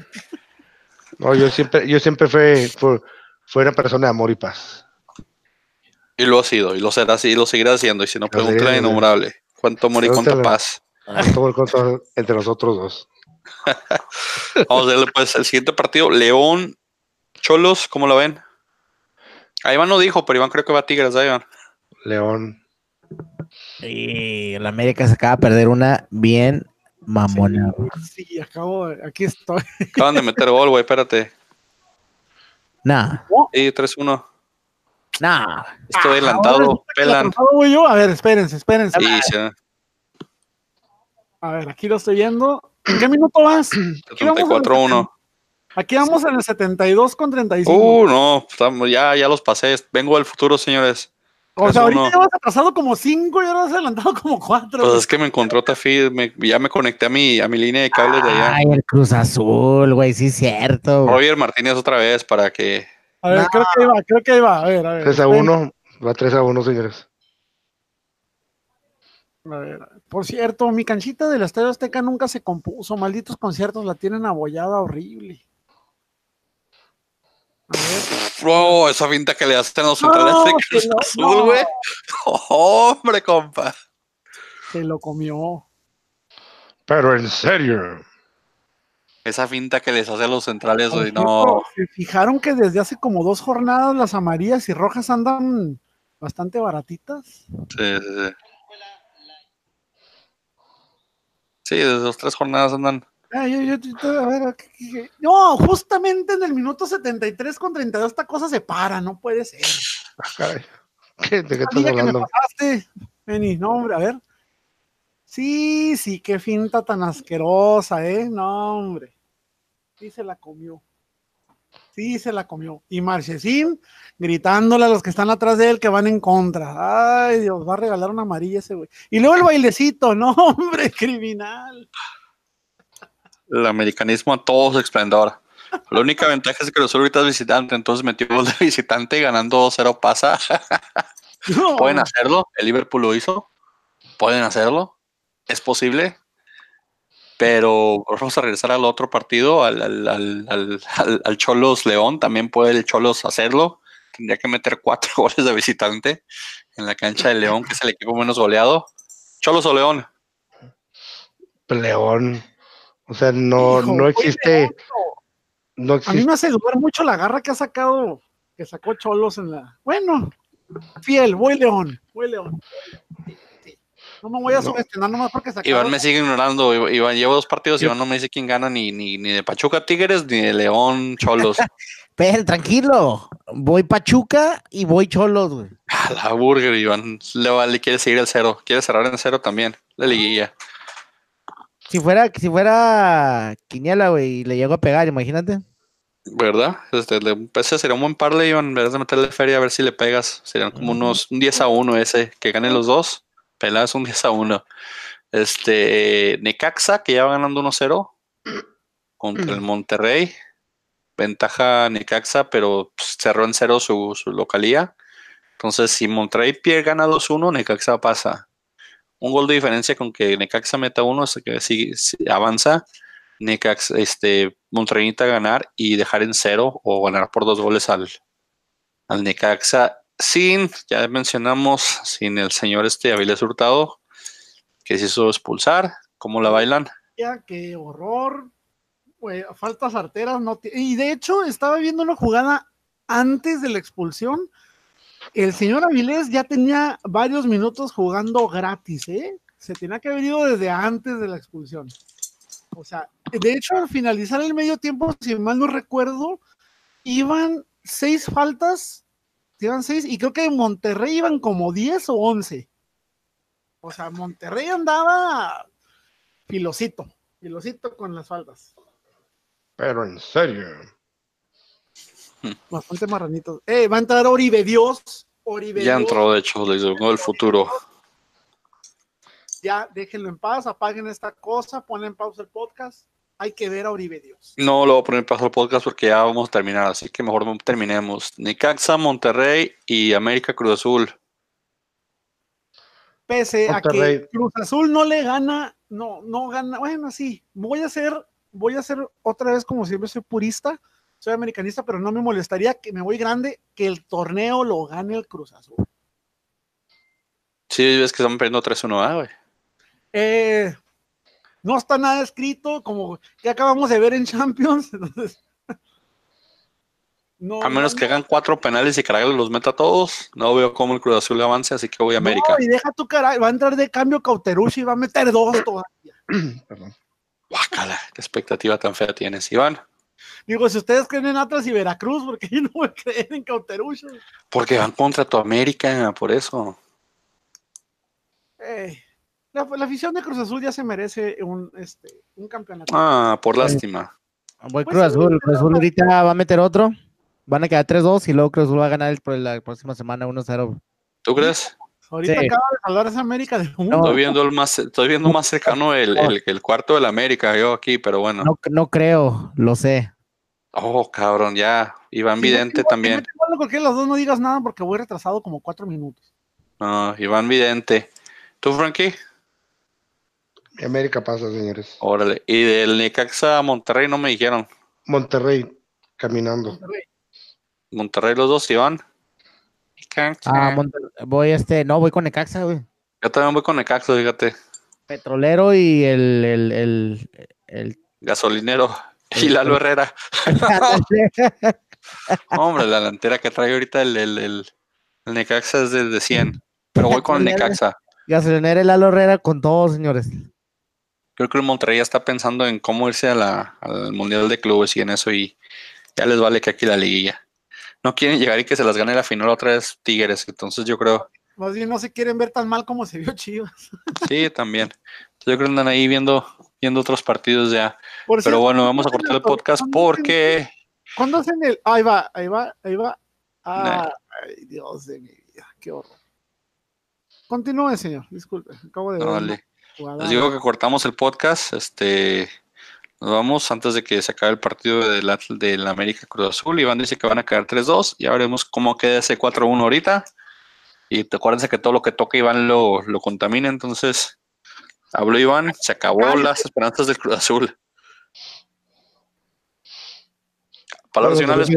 [SPEAKER 2] No, yo siempre, yo siempre fue, fue, fue una persona de amor y paz.
[SPEAKER 1] Y lo ha sido, y lo será así, y lo seguirá haciendo. Y si no, a innombrable. ¿Cuánto amor y cuánta paz?
[SPEAKER 2] Todo el control entre nosotros dos.
[SPEAKER 1] Vamos a verle pues el siguiente partido. León, Cholos, ¿cómo lo ven? A Iván no dijo, pero Iván creo que va a Tigres, ¿eh, Iván?
[SPEAKER 2] León.
[SPEAKER 3] Y la América se acaba de perder una bien mamona. güey.
[SPEAKER 4] Sí, acabo, de- aquí estoy.
[SPEAKER 1] Acaban de meter gol, güey, espérate.
[SPEAKER 3] Nah,
[SPEAKER 1] Sí, 3-1.
[SPEAKER 3] nah.
[SPEAKER 1] Estoy
[SPEAKER 4] Ah,
[SPEAKER 1] adelantado,
[SPEAKER 4] el
[SPEAKER 1] pelan.
[SPEAKER 4] yo. A ver, espérense, espérense.
[SPEAKER 1] Sí, sí,
[SPEAKER 4] A ver, aquí lo estoy viendo. ¿En qué minuto vas? Aquí vamos, en el
[SPEAKER 1] 34-1.
[SPEAKER 4] aquí vamos en el 72 con 35.
[SPEAKER 1] Uh, no, estamos- ya, ya los pasé. Vengo del futuro, señores.
[SPEAKER 4] O sea, ahorita
[SPEAKER 1] 3-1.
[SPEAKER 4] ya vas atrasado como 5 y ahora vas adelantado como 4.
[SPEAKER 1] Pues es que me encontró otra feed, me- ya me conecté a mi, a mi línea de cables de allá.
[SPEAKER 3] Ay, el Cruz Azul, güey, sí es cierto. güey.
[SPEAKER 1] Roger Martínez otra vez para que
[SPEAKER 4] a ver,
[SPEAKER 3] no.
[SPEAKER 4] creo que va, creo que va. A ver, a ver.
[SPEAKER 2] 3 a
[SPEAKER 4] esperen.
[SPEAKER 2] 1. Va 3 a 1, señores.
[SPEAKER 4] A ver, por cierto, mi canchita del Estadio Azteca nunca se compuso. Malditos conciertos la tienen abollada horrible.
[SPEAKER 1] Oh, esa finta que le hacen a los centrales
[SPEAKER 4] No,
[SPEAKER 1] de
[SPEAKER 4] que
[SPEAKER 1] Cruz
[SPEAKER 4] no,
[SPEAKER 1] Azul,
[SPEAKER 4] no.
[SPEAKER 1] güey. hombre, compa.
[SPEAKER 4] Se lo comió.
[SPEAKER 2] Pero en serio.
[SPEAKER 1] Esa finta que les hace a los centrales,
[SPEAKER 4] cierto,
[SPEAKER 1] no.
[SPEAKER 4] ¿Se fijaron que desde hace como dos jornadas las amarillas y rojas andan bastante baratitas?
[SPEAKER 1] Sí, sí, sí. Sí, desde las tres jornadas andan.
[SPEAKER 4] Ah, yo- yo- yo- a ver, ¿qué- qué- qué? no, justamente en el minuto 73 con 32 esta cosa se para, no puede ser.
[SPEAKER 2] Ah, caray. ¿Qué- ¿De qué estás
[SPEAKER 4] Día que me
[SPEAKER 2] hablando?
[SPEAKER 4] no, hombre, a ver. Sí, sí, qué finta tan asquerosa, ¿eh? No, hombre. Sí se la comió. Sí se la comió. Y Marchesín gritándole a los que están atrás de él que van en contra. Ay, Dios, va a regalar una amarilla ese güey. Y luego el bailecito, no, hombre, criminal.
[SPEAKER 1] El americanismo a todo su esplendor. La única ventaja es que Azul ahorita es visitante, entonces metió gol de visitante y ganando 2-0 pasa.
[SPEAKER 4] No,
[SPEAKER 1] Pueden hacerlo, el Liverpool lo hizo, pueden hacerlo, es posible, pero vamos a regresar al otro partido, al, al, al, al- al- al Cholos León, también puede el Cholos hacerlo, tendría que meter cuatro goles de visitante en la cancha de León, que es el equipo menos goleado. Cholos o León,
[SPEAKER 2] León. O sea, no,
[SPEAKER 4] Hijo,
[SPEAKER 2] no existe. No
[SPEAKER 4] A mí me hace dudar mucho la garra que ha sacado, que sacó Cholos en la. Bueno, fiel, voy León, voy León. Sí, sí. No me voy a
[SPEAKER 2] No.
[SPEAKER 4] subestimar nomás porque sacaron.
[SPEAKER 1] Iván me sigue ignorando, Iván llevo dos partidos, Iván no me dice quién gana ni, ni, ni de Pachuca Tigres ni de León Cholos.
[SPEAKER 3] Pero tranquilo, voy Pachuca y voy Cholos, güey.
[SPEAKER 1] A la burger, Iván le, le quiere seguir el cero, quiere cerrar en cero también, la liguilla.
[SPEAKER 3] Si fuera, si fuera Quiniela, güey, y le llego a pegar, imagínate.
[SPEAKER 1] ¿Verdad? Este, ese sería un buen par de Iván, vez de meterle feria a ver si le pegas. Serían como unos un 10 a 1 ese, que ganen los dos. Peladas un 10 a 1. Este, Necaxa, que ya va ganando 1-0 contra el Monterrey. Ventaja Necaxa, pero pues, cerró en cero su, su localía. Entonces, si Monterrey pie gana 2-1, Necaxa pasa. Un gol de diferencia con que Necaxa meta uno, hasta que si- avanza. Necax, este, Monterrey ganar y dejar en cero o ganar por dos goles al, al Necaxa sin, ya mencionamos, sin el señor este Avilés Hurtado, que se hizo expulsar. ¿Cómo la bailan?
[SPEAKER 4] Qué horror. Faltas arteras. No y de hecho, estaba viendo una jugada antes de la expulsión. El señor Avilés ya tenía varios minutos jugando gratis, ¿eh? Se tenía que haber ido desde antes de la expulsión. O sea, de hecho, al finalizar el medio tiempo, si mal no recuerdo, iban seis faltas iban seis, y creo que en Monterrey iban como 10 o 11. O sea, Monterrey andaba filosito, filosito con las faltas.
[SPEAKER 2] Pero en serio.
[SPEAKER 4] Bastante marranitos. Eh, va a entrar Oribe Dios. Oribe
[SPEAKER 1] ya entró, de hecho, les el futuro.
[SPEAKER 4] Ya, déjenlo en paz, apaguen esta cosa, ponen en pausa el podcast hay que ver a Oribe Dios.
[SPEAKER 1] No lo voy a poner paso al podcast porque ya vamos a terminar, así que mejor terminemos. Necaxa, Monterrey y América Cruz Azul.
[SPEAKER 4] Pese a que Cruz Azul no le gana, no, no gana, bueno, sí, voy a hacer, voy a hacer otra vez como siempre soy purista, soy americanista, pero no me molestaría que me voy grande, que el torneo lo gane el Cruz Azul.
[SPEAKER 1] Sí, ves que están perdiendo 3-1, güey.
[SPEAKER 4] Eh, no está nada escrito, como que acabamos de ver en Champions.
[SPEAKER 1] a menos que hagan cuatro penales y Caray los meta a todos, no veo cómo el Cruz Azul avance, así que voy a América.
[SPEAKER 4] No, y deja tu caray, va a entrar de cambio Cauterucci y va a meter dos todavía.
[SPEAKER 1] Perdón. Guácala, qué expectativa tan fea tienes, Iván.
[SPEAKER 4] Digo, si ustedes creen en Atlas y Veracruz, ¿por qué yo no voy a creer en Cauterucci?
[SPEAKER 1] Porque van contra tu América, por eso.
[SPEAKER 4] Eh, la, afición de Cruz Azul ya se merece un, este, un campeonato.
[SPEAKER 1] Ah, por lástima.
[SPEAKER 3] Voy pues Cruz Azul. Cruz Azul ahorita va a meter otro. Van a quedar 3-2 y luego Cruz Azul va a ganar el, la próxima semana 1-0.
[SPEAKER 1] ¿Tú crees?
[SPEAKER 4] Ahorita acaba de hablar esa América de
[SPEAKER 1] mundo. estoy viendo el más, estoy viendo más cercano el, el, el cuarto del América, yo aquí, pero bueno.
[SPEAKER 3] No, no creo, lo sé.
[SPEAKER 1] Oh, cabrón, ya. Iván Vidente también.
[SPEAKER 4] Porque los dos no digas nada porque voy retrasado como cuatro minutos.
[SPEAKER 1] No, Iván Vidente. ¿Tú, Frankie?
[SPEAKER 2] América pasa, señores.
[SPEAKER 1] Órale. Y del Necaxa a Monterrey no me dijeron.
[SPEAKER 2] Monterrey, caminando.
[SPEAKER 1] Monterrey, los dos, Iván.
[SPEAKER 3] Ah, voy este, no, voy con Necaxa, güey.
[SPEAKER 1] Yo también voy con Necaxa, fíjate.
[SPEAKER 3] Petrolero y el, el, el, el...
[SPEAKER 1] gasolinero. Y Lalo Herrera. Hombre, la delantera que trae ahorita el, el, el, Necaxa es de, 100. Pero voy con el Necaxa.
[SPEAKER 3] Gasolinero y Lalo Herrera con todos, señores.
[SPEAKER 1] Creo que el Monterrey ya está pensando en cómo irse a la, al Mundial de Clubes y en eso y ya les vale que aquí la liguilla. No quieren llegar y que se las gane la final otra vez Tigres, entonces yo creo...
[SPEAKER 4] Más bien no se quieren ver tan mal como se vio Chivas.
[SPEAKER 1] Sí, también. yo creo que andan ahí viendo, viendo otros partidos ya. Pero bueno, vamos a cortar el podcast porque...
[SPEAKER 4] ¿Cuándo hacen el...? Ahí va, ahí va, ahí va. Ay, Dios de mi vida, qué horror. Continúe, señor, disculpe, acabo de...
[SPEAKER 1] Ver les digo que cortamos el podcast. Este, nos vamos antes de que se acabe el partido de la, América Cruz Azul. Iván dice que van a quedar 3-2. Ya veremos cómo queda ese 4-1 ahorita. Y te acuérdense que todo lo que toca Iván lo, lo contamina. Entonces, habló Iván, se acabó las esperanzas del Cruz Azul. Palabras finales,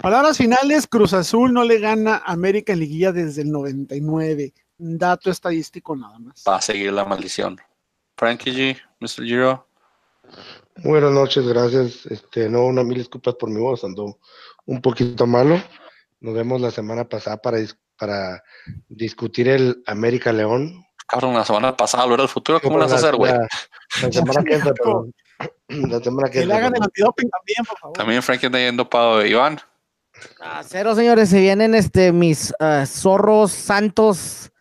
[SPEAKER 4] Palabras finales, Cruz Azul no le gana a América en liguilla desde el 99 dato estadístico nada más.
[SPEAKER 1] Va a seguir la maldición. Frankie G, Mr. Giro.
[SPEAKER 2] Buenas noches, gracias. Este, no, una mil disculpas por mi voz, ando un poquito malo. Nos vemos la semana pasada para, para discutir el América León.
[SPEAKER 1] Cabrón, la semana pasada lo era el futuro, ¿cómo lo vas a hacer, güey?
[SPEAKER 2] La, semana que entra. La semana que,
[SPEAKER 4] que le hagan el antidoping también, por favor.
[SPEAKER 1] También Frankie está yendo para Iván.
[SPEAKER 3] A cero, señores, se vienen este mis uh, zorros santos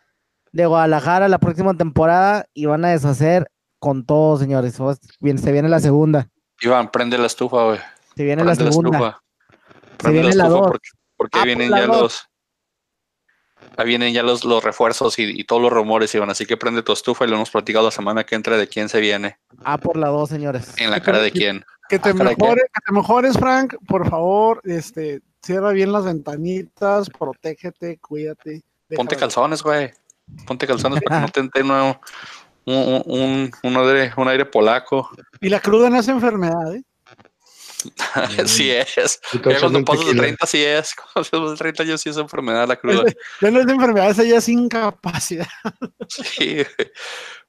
[SPEAKER 3] de Guadalajara la próxima temporada y van a deshacer con todo, señores. Se viene la segunda.
[SPEAKER 1] Iván, prende la estufa, güey.
[SPEAKER 3] Se viene la segunda.
[SPEAKER 1] Se viene la, dos. Porque, ah, vienen ya los. Ahí vienen ya los, los refuerzos y, todos los rumores, Iván. Así que prende tu estufa y lo hemos platicado la semana que entra de quién se viene.
[SPEAKER 3] Ah, por la dos, señores.
[SPEAKER 1] En la cara de quién.
[SPEAKER 4] Que te, mejores, que te mejores, Frank. Por favor, este, cierra bien las ventanitas, protégete, cuídate.
[SPEAKER 1] Ponte calzones, güey. Ponte calzones para que no te entre un, un, un, un aire, un aire polaco.
[SPEAKER 4] Y la cruda no es enfermedad, ¿eh?
[SPEAKER 1] sí es.
[SPEAKER 2] Y
[SPEAKER 1] Ya cuando pasas de
[SPEAKER 2] tequila.
[SPEAKER 1] 30 sí es. Cuando pasas de 30 años sí es enfermedad la cruda.
[SPEAKER 4] Ya no es enfermedad, esa ya es incapacidad.
[SPEAKER 1] Sí.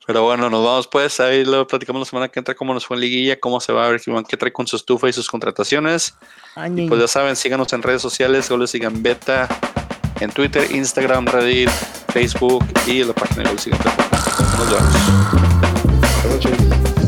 [SPEAKER 1] Pero bueno, nos vamos pues. Ahí lo platicamos la semana que entra cómo nos fue en liguilla, cómo se va a ver qué trae con su estufa y sus contrataciones.
[SPEAKER 3] Ay,
[SPEAKER 1] Pues ya saben, síganos en redes sociales, solo sigan Beta en Twitter, Instagram, Reddit, Facebook y en la página de. Nos vemos.
[SPEAKER 2] Buenas noches.